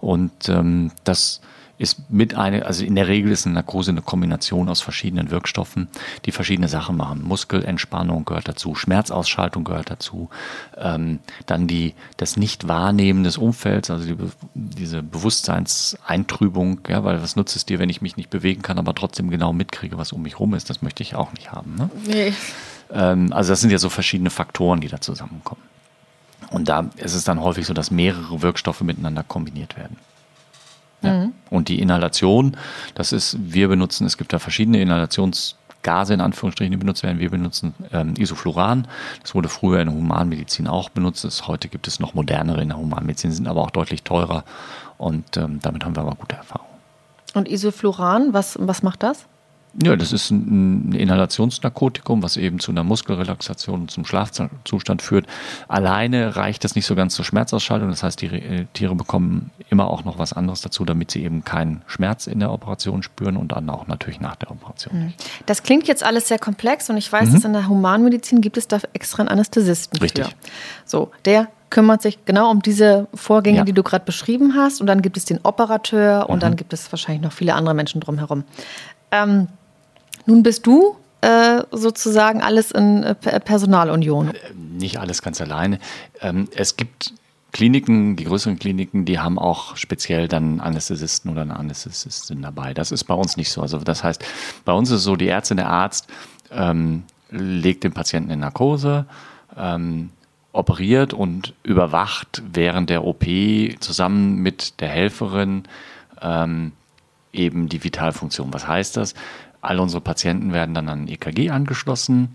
und ähm, das ist mit einer, also in der Regel ist eine Narkose eine Kombination aus verschiedenen Wirkstoffen, die verschiedene Sachen machen. Muskelentspannung gehört dazu, Schmerzausschaltung gehört dazu, ähm, dann die, das Nicht-Wahrnehmen des Umfelds, also die, diese Bewusstseinseintrübung, ja, weil was nutzt es dir, wenn ich mich nicht bewegen kann, aber trotzdem genau mitkriege, was um mich rum ist, das möchte ich auch nicht haben. Ne? Nee. Ähm, also das sind ja so verschiedene Faktoren, die da zusammenkommen. Und da ist es dann häufig so, dass mehrere Wirkstoffe miteinander kombiniert werden. Ja. Mhm. Und die Inhalation, das ist, wir benutzen, es gibt da verschiedene Inhalationsgase in Anführungsstrichen, die benutzt werden. Wir benutzen ähm, Isofluran. Das wurde früher in der Humanmedizin auch benutzt. Das, heute gibt es noch modernere in der Humanmedizin, sind aber auch deutlich teurer. Und ähm, damit haben wir aber gute Erfahrungen. Und Isofluran, was, was macht das? Ja, das ist ein Inhalationsnarkotikum, was eben zu einer Muskelrelaxation und zum Schlafzustand führt. Alleine reicht das nicht so ganz zur Schmerzausschaltung. Das heißt, die äh, Tiere bekommen immer auch noch was anderes dazu, damit sie eben keinen Schmerz in der Operation spüren und dann auch natürlich nach der Operation. Mhm. Das klingt jetzt alles sehr komplex und ich weiß, mhm. dass in der Humanmedizin gibt es da extra einen Anästhesisten. Richtig. Für. So, der kümmert sich genau um diese Vorgänge, ja. die du gerade beschrieben hast. Und dann gibt es den Operateur und mhm. dann gibt es wahrscheinlich noch viele andere Menschen drumherum. Ähm, nun bist du äh, sozusagen alles in äh, Personalunion. Äh, nicht alles ganz alleine. Ähm, es gibt Kliniken, die größeren Kliniken, die haben auch speziell dann Anästhesisten oder eine Anästhesistin dabei. Das ist bei uns nicht so. Also das heißt, bei uns ist es so, die Ärztin, der Arzt ähm, legt den Patienten in Narkose, ähm, operiert und überwacht während der OP zusammen mit der Helferin ähm, eben die Vitalfunktion. Was heißt das? All unsere Patienten werden dann an EKG angeschlossen.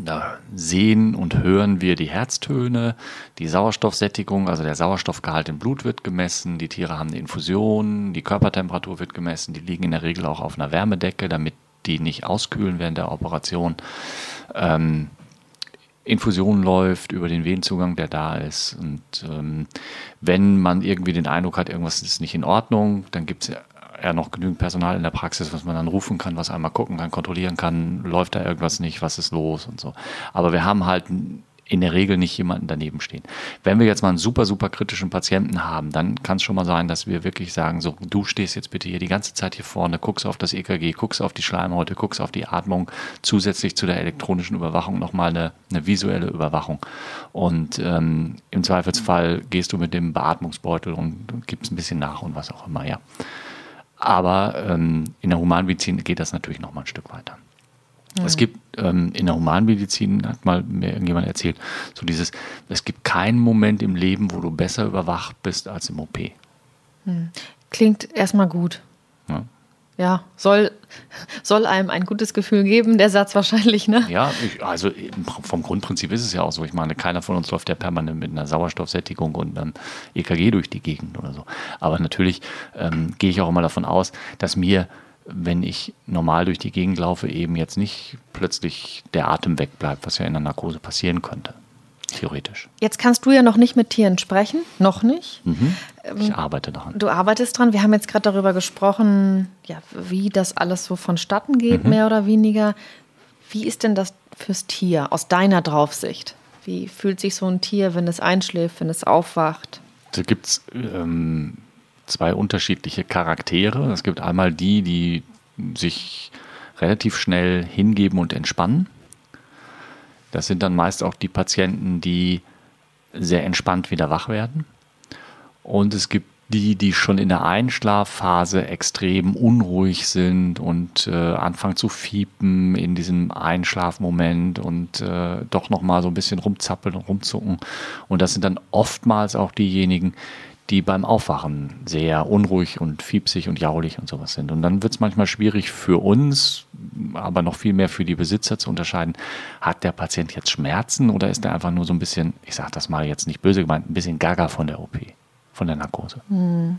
Da sehen und hören wir die Herztöne, die Sauerstoffsättigung, also der Sauerstoffgehalt im Blut wird gemessen, die Tiere haben eine Infusion, die Körpertemperatur wird gemessen, die liegen in der Regel auch auf einer Wärmedecke, damit die nicht auskühlen während der Operation. Ähm, Infusion läuft über den Venenzugang, der da ist. Und ähm, wenn man irgendwie den Eindruck hat, irgendwas ist nicht in Ordnung, dann gibt es ja noch genügend Personal in der Praxis, was man dann rufen kann, was einmal gucken kann, kontrollieren kann, läuft da irgendwas nicht, was ist los und so. Aber wir haben halt in der Regel nicht jemanden daneben stehen. Wenn wir jetzt mal einen super, super kritischen Patienten haben, dann kann es schon mal sein, dass wir wirklich sagen, so, du stehst jetzt bitte hier die ganze Zeit hier vorne, guckst auf das EKG, guckst auf die Schleimhäute, guckst auf die Atmung, zusätzlich zu der elektronischen Überwachung nochmal eine, eine visuelle Überwachung. Und ähm, im Zweifelsfall gehst du mit dem Beatmungsbeutel und gibst ein bisschen nach und was auch immer, ja. Aber ähm, in der Humanmedizin geht das natürlich noch mal ein Stück weiter. Mhm. Es gibt ähm, in der Humanmedizin, hat mal mir irgendjemand erzählt, so dieses, es gibt keinen Moment im Leben, wo du besser überwacht bist als im OP. Mhm. Klingt erstmal gut. Ja ja, soll, soll einem ein gutes Gefühl geben, der Satz wahrscheinlich, ne? Ja, ich, also vom Grundprinzip ist es ja auch so. Ich meine, keiner von uns läuft ja permanent mit einer Sauerstoffsättigung und einem EKG durch die Gegend oder so. Aber natürlich ähm, gehe ich auch immer davon aus, dass mir, wenn ich normal durch die Gegend laufe, eben jetzt nicht plötzlich der Atem wegbleibt, was ja in der Narkose passieren könnte. Theoretisch. Jetzt kannst du ja noch nicht mit Tieren sprechen, noch nicht. Mhm. Ich arbeite daran. Du arbeitest dran. Wir haben jetzt gerade darüber gesprochen, ja, wie das alles so vonstatten geht, mhm. mehr oder weniger. Wie ist denn das fürs Tier aus deiner Draufsicht? Wie fühlt sich so ein Tier, wenn es einschläft, wenn es aufwacht? Da gibt es ähm, zwei unterschiedliche Charaktere. Es gibt einmal die, die sich relativ schnell hingeben und entspannen. Das sind dann meist auch die Patienten, die sehr entspannt wieder wach werden. Und es gibt die, die schon in der Einschlafphase extrem unruhig sind und äh, anfangen zu fiepen in diesem Einschlafmoment und äh, doch nochmal so ein bisschen rumzappeln und rumzucken. Und das sind dann oftmals auch diejenigen, die beim Aufwachen sehr unruhig und fiepsig und jaulig und sowas sind. Und dann wird es manchmal schwierig für uns, aber noch viel mehr für die Besitzer zu unterscheiden, hat der Patient jetzt Schmerzen oder ist er einfach nur so ein bisschen, ich sage das mal jetzt nicht böse gemeint, ein bisschen gaga von der OP, von der Narkose. Mhm.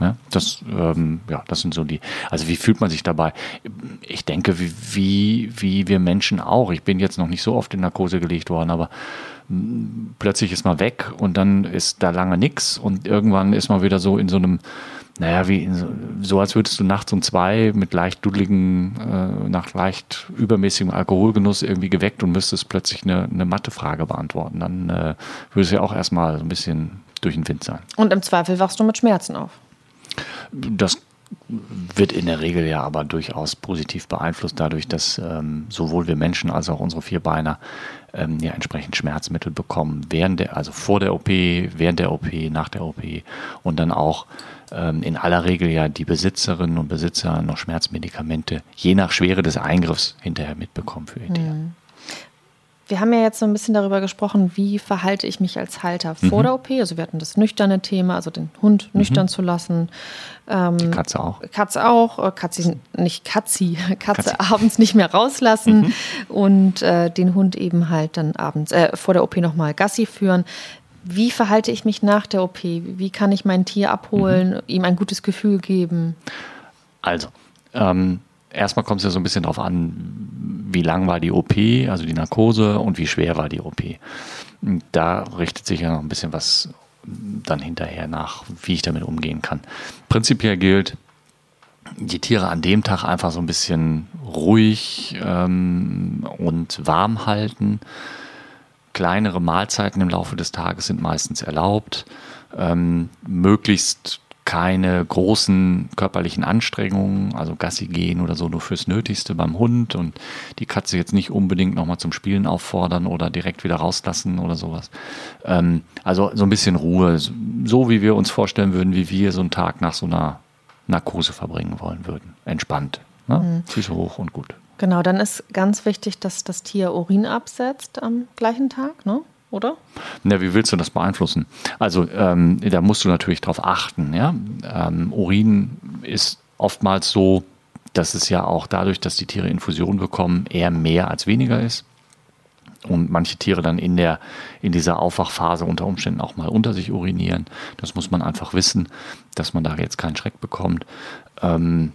Ja, das, ähm, ja, das sind so die. Also wie fühlt man sich dabei? Ich denke, wie, wie, wie wir Menschen auch. Ich bin jetzt noch nicht so oft in Narkose gelegt worden, aber plötzlich ist man weg und dann ist da lange nichts und irgendwann ist man wieder so in so einem, naja, wie so, so, als würdest du nachts um zwei mit leicht dudeligen, äh, nach leicht übermäßigem Alkoholgenuss irgendwie geweckt und müsstest plötzlich eine, eine Mathefrage beantworten. Dann äh, würdest du ja auch erstmal so ein bisschen durch den Wind sein. Und im Zweifel wachst du mit Schmerzen auf. Das wird in der Regel ja aber durchaus positiv beeinflusst dadurch, dass ähm, sowohl wir Menschen als auch unsere Vierbeiner ähm, ja entsprechend Schmerzmittel bekommen, während der, also vor der OP, während der OP, nach der OP und dann auch ähm, in aller Regel ja die Besitzerinnen und Besitzer noch Schmerzmedikamente je nach Schwere des Eingriffs hinterher mitbekommen für ihr Tier. Mhm. Wir haben ja jetzt so ein bisschen darüber gesprochen, wie verhalte ich mich als Halter vor mhm. der OP. Also wir hatten das nüchterne Thema, also den Hund mhm. nüchtern zu lassen. Ähm, Die Katze auch. Katze auch. Äh, Katze, nicht Katzi, Katze, Katze. abends nicht mehr rauslassen mhm. und äh, den Hund eben halt dann abends, äh, vor der OP nochmal Gassi führen. Wie verhalte ich mich nach der OP? Wie kann ich mein Tier abholen, mhm. ihm ein gutes Gefühl geben? Also, ähm, erstmal kommt es ja so ein bisschen darauf an, wie lang war die OP, also die Narkose und wie schwer war die OP. Da richtet sich ja noch ein bisschen was dann hinterher nach, wie ich damit umgehen kann. Prinzipiell gilt, die Tiere an dem Tag einfach so ein bisschen ruhig ähm, und warm halten. Kleinere Mahlzeiten im Laufe des Tages sind meistens erlaubt. Ähm, möglichst keine großen körperlichen Anstrengungen, also Gassi gehen oder so, nur fürs Nötigste beim Hund und die Katze jetzt nicht unbedingt nochmal zum Spielen auffordern oder direkt wieder rauslassen oder sowas. Ähm, also so ein bisschen Ruhe, so wie wir uns vorstellen würden, wie wir so einen Tag nach so einer Narkose verbringen wollen würden. Entspannt. Ne? Mhm. Füße hoch und gut. Genau, dann ist ganz wichtig, dass das Tier Urin absetzt am gleichen Tag, ne? Oder? Na, wie willst du das beeinflussen? Also ähm, da musst du natürlich darauf achten. Ja? Ähm, Urin ist oftmals so, dass es ja auch dadurch, dass die Tiere Infusion bekommen, eher mehr als weniger ist. Und manche Tiere dann in, der, in dieser Aufwachphase unter Umständen auch mal unter sich urinieren. Das muss man einfach wissen, dass man da jetzt keinen Schreck bekommt. Ähm,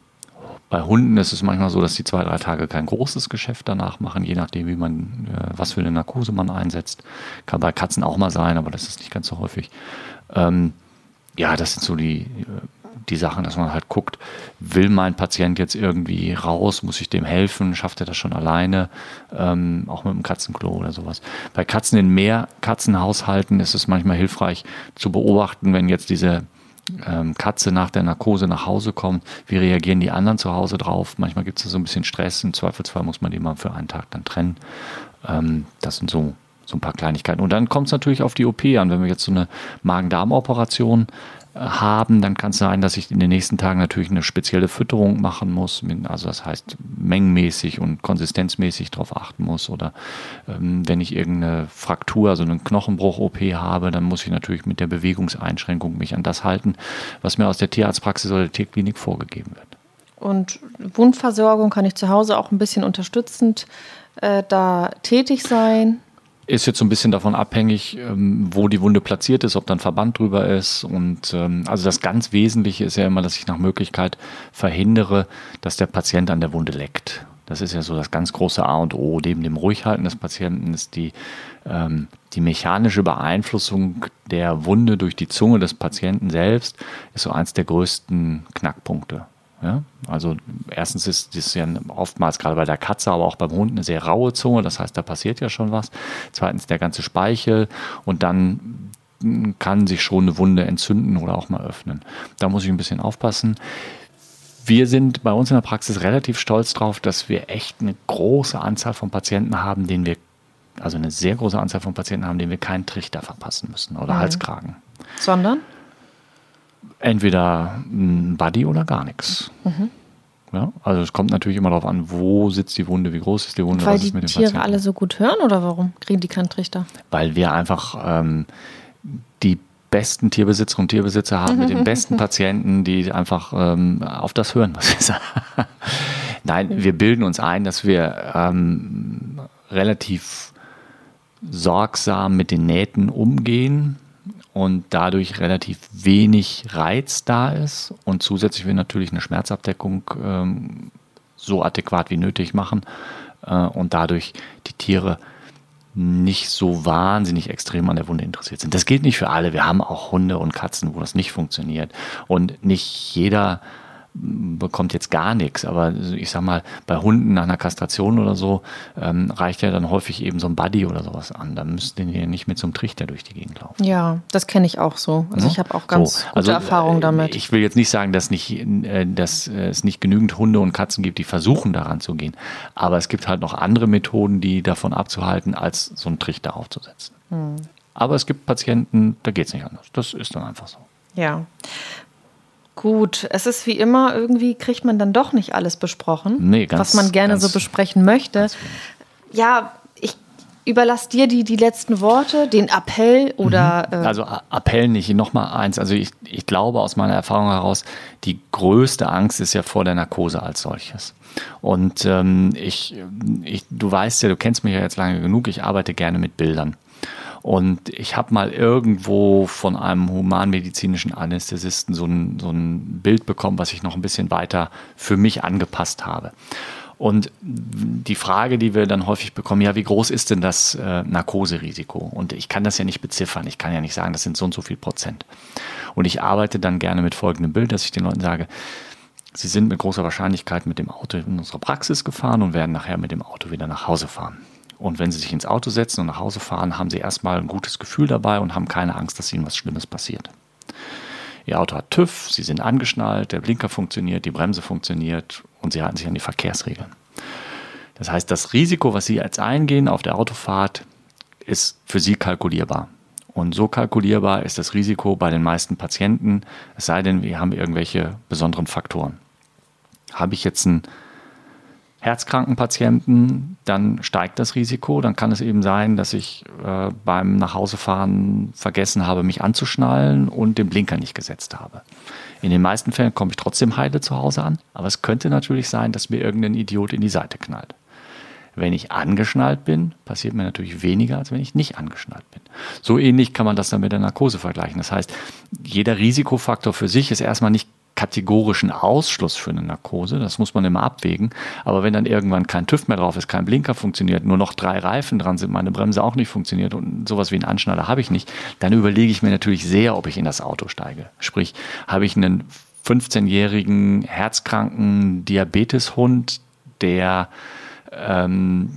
bei Hunden ist es manchmal so, dass die zwei, drei Tage kein großes Geschäft danach machen, je nachdem, wie man, äh, was für eine Narkose man einsetzt. Kann bei Katzen auch mal sein, aber das ist nicht ganz so häufig. Ähm, ja, das sind so die, äh, die Sachen, dass man halt guckt, will mein Patient jetzt irgendwie raus, muss ich dem helfen, schafft er das schon alleine, ähm, auch mit dem Katzenklo oder sowas. Bei Katzen in mehr Katzenhaushalten ist es manchmal hilfreich zu beobachten, wenn jetzt diese ähm, Katze nach der Narkose nach Hause kommt, wie reagieren die anderen zu Hause drauf? Manchmal gibt es so ein bisschen Stress, im Zweifelsfall muss man die mal für einen Tag dann trennen. Ähm, das sind so, so ein paar Kleinigkeiten. Und dann kommt es natürlich auf die OP an. Wenn wir jetzt so eine Magen-Darm-Operation haben, dann kann es sein, dass ich in den nächsten Tagen natürlich eine spezielle Fütterung machen muss. Also das heißt mengenmäßig und konsistenzmäßig darauf achten muss. Oder ähm, wenn ich irgendeine Fraktur, also einen Knochenbruch-OP habe, dann muss ich natürlich mit der Bewegungseinschränkung mich an das halten, was mir aus der Tierarztpraxis oder der Tierklinik vorgegeben wird. Und Wundversorgung kann ich zu Hause auch ein bisschen unterstützend äh, da tätig sein ist jetzt so ein bisschen davon abhängig, ähm, wo die Wunde platziert ist, ob da ein Verband drüber ist. Und ähm, also das ganz Wesentliche ist ja immer, dass ich nach Möglichkeit verhindere, dass der Patient an der Wunde leckt. Das ist ja so das ganz große A und O. Neben dem Ruhighalten des Patienten ist die, ähm, die mechanische Beeinflussung der Wunde durch die Zunge des Patienten selbst, ist so eins der größten Knackpunkte. Ja? Also erstens ist das ja oftmals gerade bei der Katze, aber auch beim Hund eine sehr raue Zunge, das heißt, da passiert ja schon was. Zweitens der ganze Speichel und dann kann sich schon eine Wunde entzünden oder auch mal öffnen. Da muss ich ein bisschen aufpassen. wir sind bei uns in der Praxis relativ stolz drauf, dass wir echt eine große Anzahl von Patienten haben, denen wir, also eine sehr große Anzahl von Patienten haben, denen wir keinen Trichter verpassen müssen oder mhm. Halskragen. Sondern? Entweder ein Buddy oder gar nichts. Mhm. Ja, also es kommt natürlich immer darauf an, wo sitzt die Wunde, wie groß ist die Wunde, Weil was ist mit dem Tiere Patienten. alle so gut hören oder warum kriegen die keinen Trichter? Weil wir einfach ähm, die besten Tierbesitzerinnen und Tierbesitzer haben, mit den besten Patienten, die einfach ähm, auf das hören, was wir sagen. Nein, wir bilden uns ein, dass wir ähm, relativ sorgsam mit den Nähten umgehen und dadurch relativ wenig Reiz da ist und zusätzlich wir natürlich eine Schmerzabdeckung ähm, so adäquat wie nötig machen äh, und dadurch die Tiere nicht so wahnsinnig extrem an der Wunde interessiert sind. Das gilt nicht für alle. Wir haben auch Hunde und Katzen, wo das nicht funktioniert. Und nicht jeder bekommt jetzt gar nichts. Aber ich sag mal, bei Hunden nach einer Kastration oder so ähm, reicht ja dann häufig eben so ein Buddy oder sowas an. Da müssten die ja nicht mit so einem Trichter durch die Gegend laufen. Ja, das kenne ich auch so. Also ja? ich habe auch ganz so. gute also, Erfahrungen damit. Ich will jetzt nicht sagen, dass, nicht, äh, dass es nicht genügend Hunde und Katzen gibt, die versuchen daran zu gehen. Aber es gibt halt noch andere Methoden, die davon abzuhalten, als so einen Trichter aufzusetzen. Hm. Aber es gibt Patienten, da geht es nicht anders. Das ist dann einfach so. Ja. Gut, es ist wie immer, irgendwie kriegt man dann doch nicht alles besprochen, nee, ganz, was man gerne ganz, so besprechen möchte. Ja, ich überlasse dir die, die letzten Worte, den Appell oder. Mhm. Äh also Appell nicht, nochmal eins. Also ich, ich glaube aus meiner Erfahrung heraus, die größte Angst ist ja vor der Narkose als solches. Und ähm, ich, ich, du weißt ja, du kennst mich ja jetzt lange genug, ich arbeite gerne mit Bildern. Und ich habe mal irgendwo von einem humanmedizinischen Anästhesisten so ein, so ein Bild bekommen, was ich noch ein bisschen weiter für mich angepasst habe. Und die Frage, die wir dann häufig bekommen, ja, wie groß ist denn das äh, Narkoserisiko? Und ich kann das ja nicht beziffern. Ich kann ja nicht sagen, das sind so und so viel Prozent. Und ich arbeite dann gerne mit folgendem Bild, dass ich den Leuten sage, Sie sind mit großer Wahrscheinlichkeit mit dem Auto in unsere Praxis gefahren und werden nachher mit dem Auto wieder nach Hause fahren. Und wenn sie sich ins Auto setzen und nach Hause fahren, haben sie erstmal ein gutes Gefühl dabei und haben keine Angst, dass ihnen was Schlimmes passiert. Ihr Auto hat TÜV, sie sind angeschnallt, der Blinker funktioniert, die Bremse funktioniert und sie halten sich an die Verkehrsregeln. Das heißt, das Risiko, was sie jetzt eingehen auf der Autofahrt, ist für sie kalkulierbar. Und so kalkulierbar ist das Risiko bei den meisten Patienten, es sei denn, wir haben irgendwelche besonderen Faktoren. Habe ich jetzt einen herzkranken Patienten, dann steigt das Risiko. Dann kann es eben sein, dass ich äh, beim Nachhausefahren vergessen habe, mich anzuschnallen und den Blinker nicht gesetzt habe. In den meisten Fällen komme ich trotzdem heile zu Hause an, aber es könnte natürlich sein, dass mir irgendein Idiot in die Seite knallt. Wenn ich angeschnallt bin, passiert mir natürlich weniger, als wenn ich nicht angeschnallt bin. So ähnlich kann man das dann mit der Narkose vergleichen. Das heißt, jeder Risikofaktor für sich ist erstmal nicht kategorischen Ausschluss für eine Narkose. Das muss man immer abwägen. Aber wenn dann irgendwann kein TÜV mehr drauf ist, kein Blinker funktioniert, nur noch drei Reifen dran sind, meine Bremse auch nicht funktioniert und sowas wie einen Anschnaller habe ich nicht, dann überlege ich mir natürlich sehr, ob ich in das Auto steige. Sprich, habe ich einen 15-jährigen herzkranken Diabeteshund, der ähm,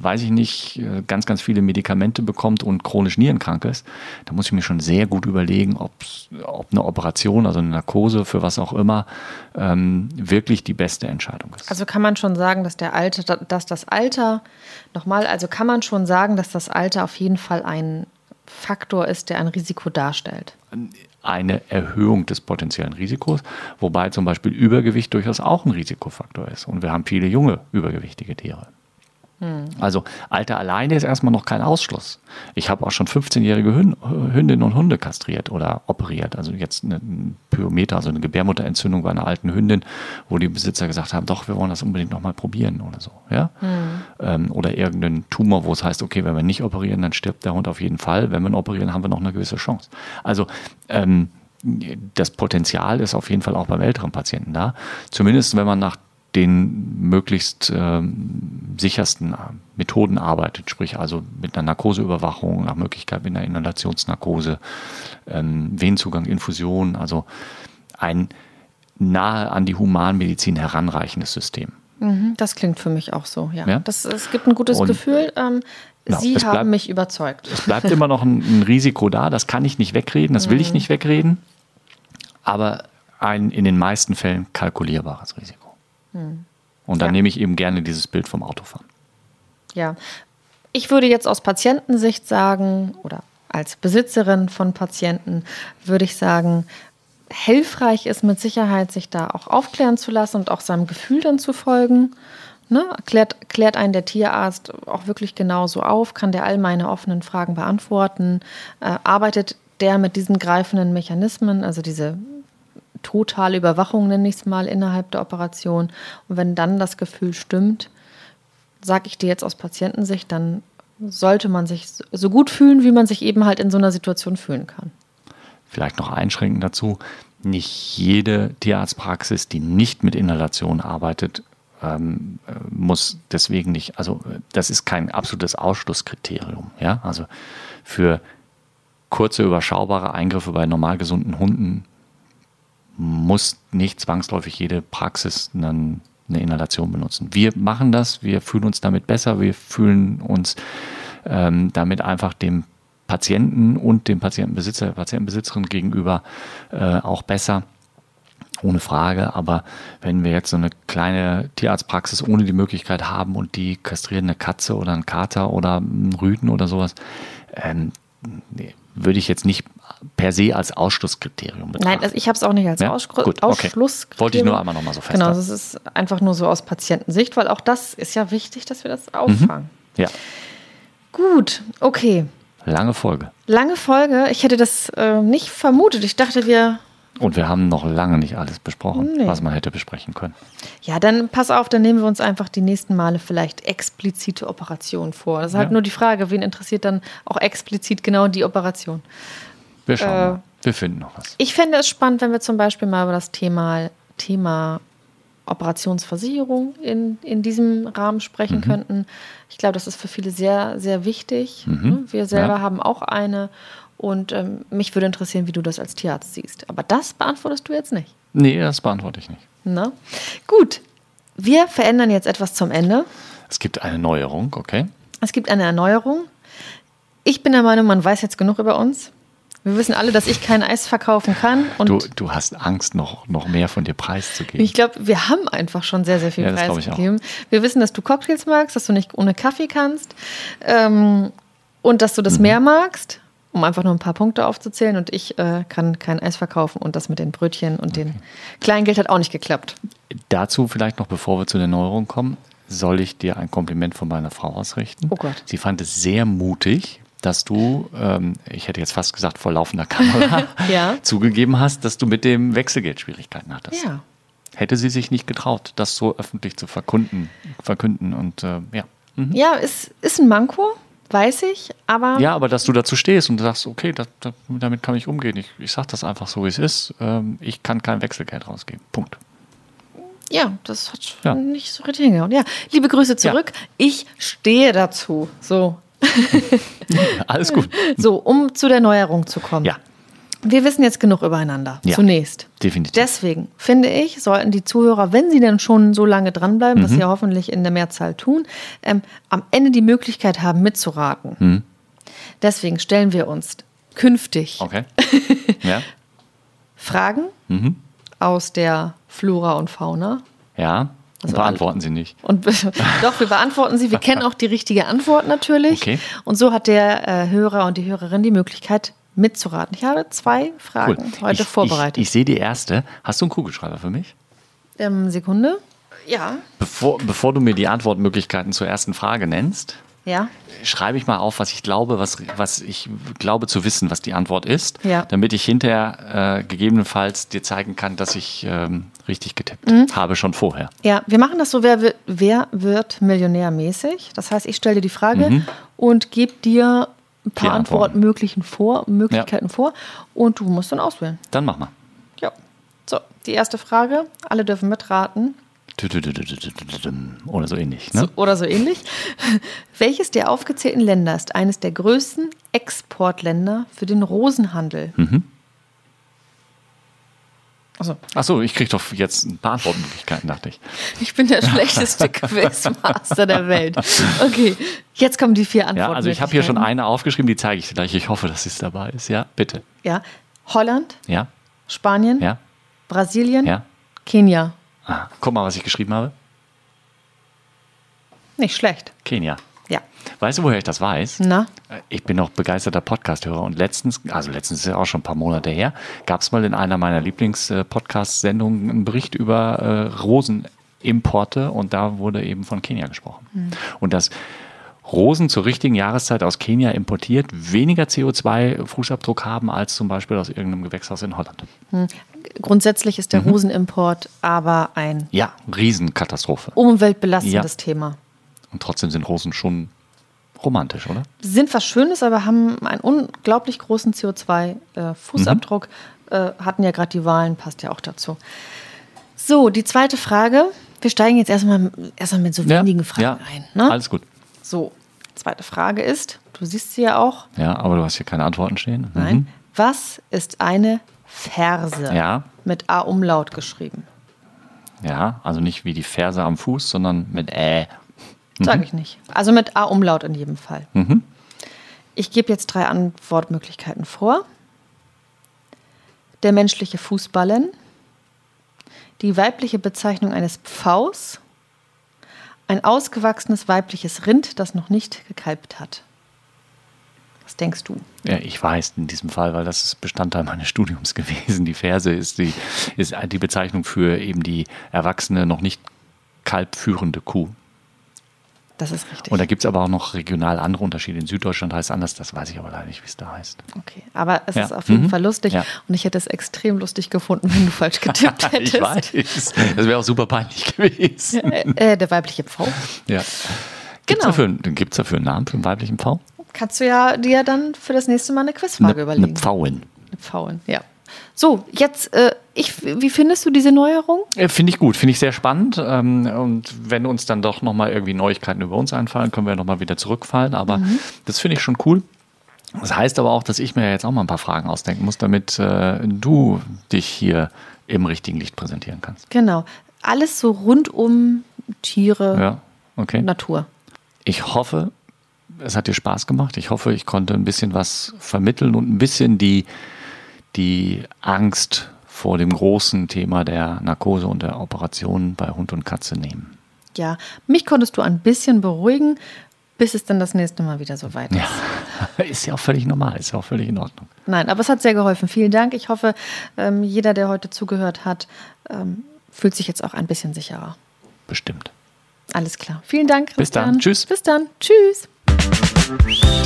weiß ich nicht, ganz, ganz viele Medikamente bekommt und chronisch nierenkrank ist, da muss ich mir schon sehr gut überlegen, ob eine Operation, also eine Narkose für was auch immer, ähm, wirklich die beste Entscheidung ist. Also kann man schon sagen, dass der Alter, dass das Alter, nochmal, also kann man schon sagen, dass das Alter auf jeden Fall ein Faktor ist, der ein Risiko darstellt eine Erhöhung des potenziellen Risikos, wobei zum Beispiel Übergewicht durchaus auch ein Risikofaktor ist. Und wir haben viele junge übergewichtige Tiere. Hm. Also Alter alleine ist erstmal noch kein Ausschluss. Ich habe auch schon 15-jährige Hündinnen und Hunde kastriert oder operiert. Also jetzt eine Pyometer, also eine Gebärmutterentzündung bei einer alten Hündin, wo die Besitzer gesagt haben, doch, wir wollen das unbedingt nochmal probieren oder so. Ja? Hm. Ähm, oder irgendeinen Tumor, wo es heißt, okay, wenn wir nicht operieren, dann stirbt der Hund auf jeden Fall. Wenn wir ihn operieren, haben wir noch eine gewisse Chance. Also ähm, das Potenzial ist auf jeden Fall auch beim älteren Patienten da. Zumindest wenn man nach den möglichst äh, sichersten Methoden arbeitet, sprich also mit einer Narkoseüberwachung, nach Möglichkeit mit einer Inhalationsnarkose, ähm, Venenzugang, Infusion, also ein nahe an die Humanmedizin heranreichendes System. Mhm, das klingt für mich auch so, ja. ja? Das, es gibt ein gutes Und, Gefühl. Ähm, ja, Sie haben bleibt, mich überzeugt. Es bleibt immer noch ein, ein, Risiko da, das kann ich nicht wegreden, das will ich mhm. nicht wegreden. Aber ein in den meisten Fällen kalkulierbares Risiko. Hm. Und dann ja. nehme ich eben gerne dieses Bild vom Autofahren. Ja, ich würde jetzt aus Patientensicht sagen, oder als Besitzerin von Patienten würde ich sagen, hilfreich ist mit Sicherheit, sich da auch aufklären zu lassen und auch seinem Gefühl dann zu folgen. Ne? Klärt, klärt einen der Tierarzt auch wirklich genauso auf? Kann der all meine offenen Fragen beantworten? Äh, arbeitet der mit diesen greifenden Mechanismen, also diese totale Überwachung, nenne ich es mal, innerhalb der Operation? Und wenn dann das Gefühl stimmt, sage ich dir jetzt aus Patientensicht, dann sollte man sich so gut fühlen, wie man sich eben halt in so einer Situation fühlen kann. Vielleicht noch einschränken dazu, nicht jede Tierarztpraxis, die nicht mit Inhalation arbeitet, ähm, muss deswegen nicht, also das ist kein absolutes Ausschlusskriterium. Ja? Also für kurze, überschaubare Eingriffe bei normal gesunden Hunden muss nicht zwangsläufig jede Praxis einen eine Inhalation benutzen. Wir machen das, wir fühlen uns damit besser, wir fühlen uns ähm, damit einfach dem Patienten und dem Patientenbesitzer, der Patientenbesitzerin gegenüber äh, auch besser. Ohne Frage, aber wenn wir jetzt so eine kleine Tierarztpraxis ohne die Möglichkeit haben und die kastrieren eine Katze oder einen Kater oder einen Rüden oder sowas, ähm, nee, würde ich jetzt nicht per se als Ausschlusskriterium betrachten. Nein, also ich habe es auch nicht als ja? Ausschlusskriterium. Okay. Wollte ich nur einmal nochmal so festhalten. Genau, das ist einfach nur so aus Patientensicht, weil auch das ist ja wichtig, dass wir das auffangen. Mhm. Ja. Gut, okay. Lange Folge. Lange Folge. Ich hätte das äh, nicht vermutet. Ich dachte, wir und wir haben noch lange nicht alles besprochen, nee. was man hätte besprechen können. Ja, dann pass auf, dann nehmen wir uns einfach die nächsten Male vielleicht explizite Operationen vor. Das ist halt nur die Frage, wen interessiert dann auch explizit genau die Operation. Wir schauen äh, mal. Wir finden noch was. Ich fände es spannend, wenn wir zum Beispiel mal über das Thema, Thema Operationsversicherung in, in diesem Rahmen sprechen mhm. könnten. Ich glaube, das ist für viele sehr, sehr wichtig. Mhm. Wir selber ja. haben auch eine und ähm, mich würde interessieren, wie du das als Tierarzt siehst. Aber das beantwortest du jetzt nicht. Nee, das beantworte ich nicht. Na? Gut, wir verändern jetzt etwas zum Ende. Es gibt eine Neuerung, okay? Es gibt eine Erneuerung. Ich bin der Meinung, man weiß jetzt genug über uns. Wir wissen alle, dass ich kein Eis verkaufen kann. Und du, du hast Angst, noch, noch mehr von dir preiszugeben. Ich glaube, wir haben einfach schon sehr, sehr viel ja, preisgegeben. Wir wissen, dass du Cocktails magst, dass du nicht ohne Kaffee kannst ähm, und dass du das mhm. mehr magst um einfach nur ein paar Punkte aufzuzählen. Und ich äh, kann kein Eis verkaufen und das mit den Brötchen und okay. dem Kleingeld hat auch nicht geklappt. Dazu vielleicht noch, bevor wir zu der Neuerung kommen, soll ich dir ein Kompliment von meiner Frau ausrichten. Oh Gott. Sie fand es sehr mutig, dass du, ähm, ich hätte jetzt fast gesagt vor laufender Kamera, ja. zugegeben hast, dass du mit dem Wechselgeld Schwierigkeiten hattest. Ja. Hätte sie sich nicht getraut, das so öffentlich zu verkunden, verkünden und äh, ja. Mhm. Ja, ist, ist ein Manko weiß ich, aber. Ja, aber dass du dazu stehst und sagst, okay, das, das, damit kann ich umgehen. Ich, ich sage das einfach so, wie es ist. Ähm, ich kann kein Wechselgeld rausgeben. Punkt. Ja, das hat ja. nicht so richtig hingehauen. Ja, liebe Grüße zurück. Ja. Ich stehe dazu. So. Alles gut. So, um zu der Neuerung zu kommen. Ja. Wir wissen jetzt genug übereinander. Ja, zunächst. Definitiv. Deswegen finde ich, sollten die Zuhörer, wenn sie denn schon so lange dranbleiben, mhm. was sie ja hoffentlich in der Mehrzahl tun, ähm, am Ende die Möglichkeit haben, mitzuraten. Mhm. Deswegen stellen wir uns künftig okay. ja. Fragen mhm. aus der Flora und Fauna. Ja. Also beantworten Sie nicht. Und doch, wir beantworten sie. Wir kennen auch die richtige Antwort natürlich. Okay. Und so hat der äh, Hörer und die Hörerin die Möglichkeit, mitzuraten. Ich habe zwei Fragen cool. heute ich, vorbereitet. Ich, ich, sehe die erste. Hast du einen Kugelschreiber für mich? Ähm, Sekunde. Ja. Bevor, bevor du mir die Antwortmöglichkeiten zur ersten Frage nennst, ja. schreibe ich mal auf, was ich glaube, was, was ich glaube zu wissen, was die Antwort ist, ja. damit ich hinterher äh, gegebenenfalls dir zeigen kann, dass ich ähm, richtig getippt mhm. habe schon vorher. Ja, wir machen das so, wer, wird, wer wird Millionär mäßig? Das heißt, ich stelle dir die Frage mhm. und gebe dir ein paar Antwortmöglichen vor, Möglichkeiten ja. vor und du musst dann auswählen. Dann mach mal. Ja. So, die erste Frage. Alle dürfen mitraten. Oder so ähnlich. Ne? So, oder so ähnlich. Welches der aufgezählten Länder ist eines der größten Exportländer für den Rosenhandel? Mhm. Achso. Achso, ich kriege doch jetzt ein paar Antwortmöglichkeiten, dachte ich. Ich bin der schlechteste Quizmaster der Welt. Okay, jetzt kommen die vier Antworten. Ja, also ich habe hier schon eine aufgeschrieben, die zeige ich gleich. Ich hoffe, dass es dabei ist. Ja, bitte. Ja, Holland. Ja. Spanien. Ja. Brasilien, Ja? Kenia. Ah, guck mal, was ich geschrieben habe. Nicht schlecht. Kenia. Ja. Weißt du, woher ich das weiß? Na? Ich bin noch begeisterter Podcast-Hörer und letztens, also letztens ist ja auch schon ein paar Monate her, gab es mal in einer meiner Lieblings-Podcast-Sendungen einen Bericht über äh, Rosenimporte und da wurde eben von Kenia gesprochen. Und dass Rosen zur richtigen Jahreszeit aus Kenia importiert weniger CO2-Fußabdruck haben als zum Beispiel aus irgendeinem Gewächshaus in Holland. Grundsätzlich ist der Mhm. Rosenimport aber ein Ja, Riesenkatastrophe. umweltbelastendes Ja. Thema. Und trotzdem sind Rosen schon romantisch, oder? Sind was Schönes, aber haben einen unglaublich großen CO2-Fußabdruck. Mhm. Äh, hatten ja gerade die Wahlen, passt ja auch dazu. So, die zweite Frage. Wir steigen jetzt erstmal erstmal mit so wenigen Fragen ja, ein. Ne? Alles gut. So, zweite Frage ist, du siehst sie ja auch. Ja, aber du hast hier keine Antworten stehen. Nein. Was ist eine Verse? Mhm. Ja. Mit A-Umlaut geschrieben. Ja, also nicht wie die Ferse am Fuß, sondern mit Ä. Sage ich nicht. Also mit A-Umlaut in jedem Fall. Mhm. Ich gebe jetzt drei Antwortmöglichkeiten vor. Der menschliche Fußballen, die weibliche Bezeichnung eines Pfaus, ein ausgewachsenes weibliches Rind, das noch nicht gekalbt hat. Was denkst du? Ja, ich weiß in diesem Fall, weil das ist Bestandteil meines Studiums gewesen. Die Ferse ist die, ist die Bezeichnung für eben die erwachsene, noch nicht kalbführende Kuh. Das ist richtig. Und da gibt es aber auch noch regional andere Unterschiede. In Süddeutschland heißt es anders, das weiß ich aber leider nicht, wie es da heißt. Okay, aber es Ja. ist auf jeden Mhm. Fall lustig Ja. und ich hätte es extrem lustig gefunden, wenn du falsch getippt hättest. ich weiß. Das wäre auch super peinlich gewesen. Äh, äh, der weibliche Pfau. Ja. Gibt es Genau. dafür, gibt's dafür einen Namen für einen weiblichen Pfau? Kannst du ja dir dann für das nächste Mal eine Quizfrage Eine, überlegen. eine Pfauin. Eine Pfauen, ja. So, jetzt, äh, ich, wie findest du diese Neuerung? Äh, Finde ich gut, finde ich sehr spannend. Ähm, und wenn uns dann doch nochmal irgendwie Neuigkeiten über uns einfallen, können wir nochmal wieder zurückfallen. Aber das finde ich schon cool. Das heißt aber auch, dass ich mir jetzt auch mal ein paar Fragen ausdenken muss, damit äh, du dich hier im richtigen Licht präsentieren kannst. Genau. Alles so rund um Tiere, Ja, okay. Natur. Ich hoffe, es hat dir Spaß gemacht. Ich hoffe, ich konnte ein bisschen was vermitteln und ein bisschen die, die Angst vor dem großen Thema der Narkose und der Operation bei Hund und Katze nehmen. Ja, mich konntest du ein bisschen beruhigen, bis es dann das nächste Mal wieder so weit ist. Ja, ist ja auch völlig normal, ist ja auch völlig in Ordnung. Nein, aber es hat sehr geholfen. Vielen Dank. Ich hoffe, ähm, jeder, der heute zugehört hat, ähm, fühlt sich jetzt auch ein bisschen sicherer. Bestimmt. Alles klar. Vielen Dank. Bis dann. Christian. Tschüss. Bis dann. Tschüss.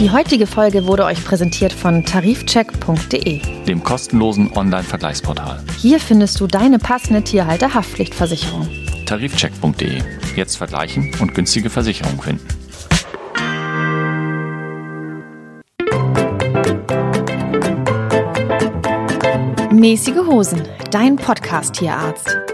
Die heutige Folge wurde euch präsentiert von tarifcheck.de. Dem kostenlosen Online-Vergleichsportal. Hier findest du deine passende Tierhalter-Haftpflichtversicherung. Tarifcheck.de. Jetzt vergleichen und günstige Versicherungen finden. Mäßige Hosen, dein Podcast-Tierarzt.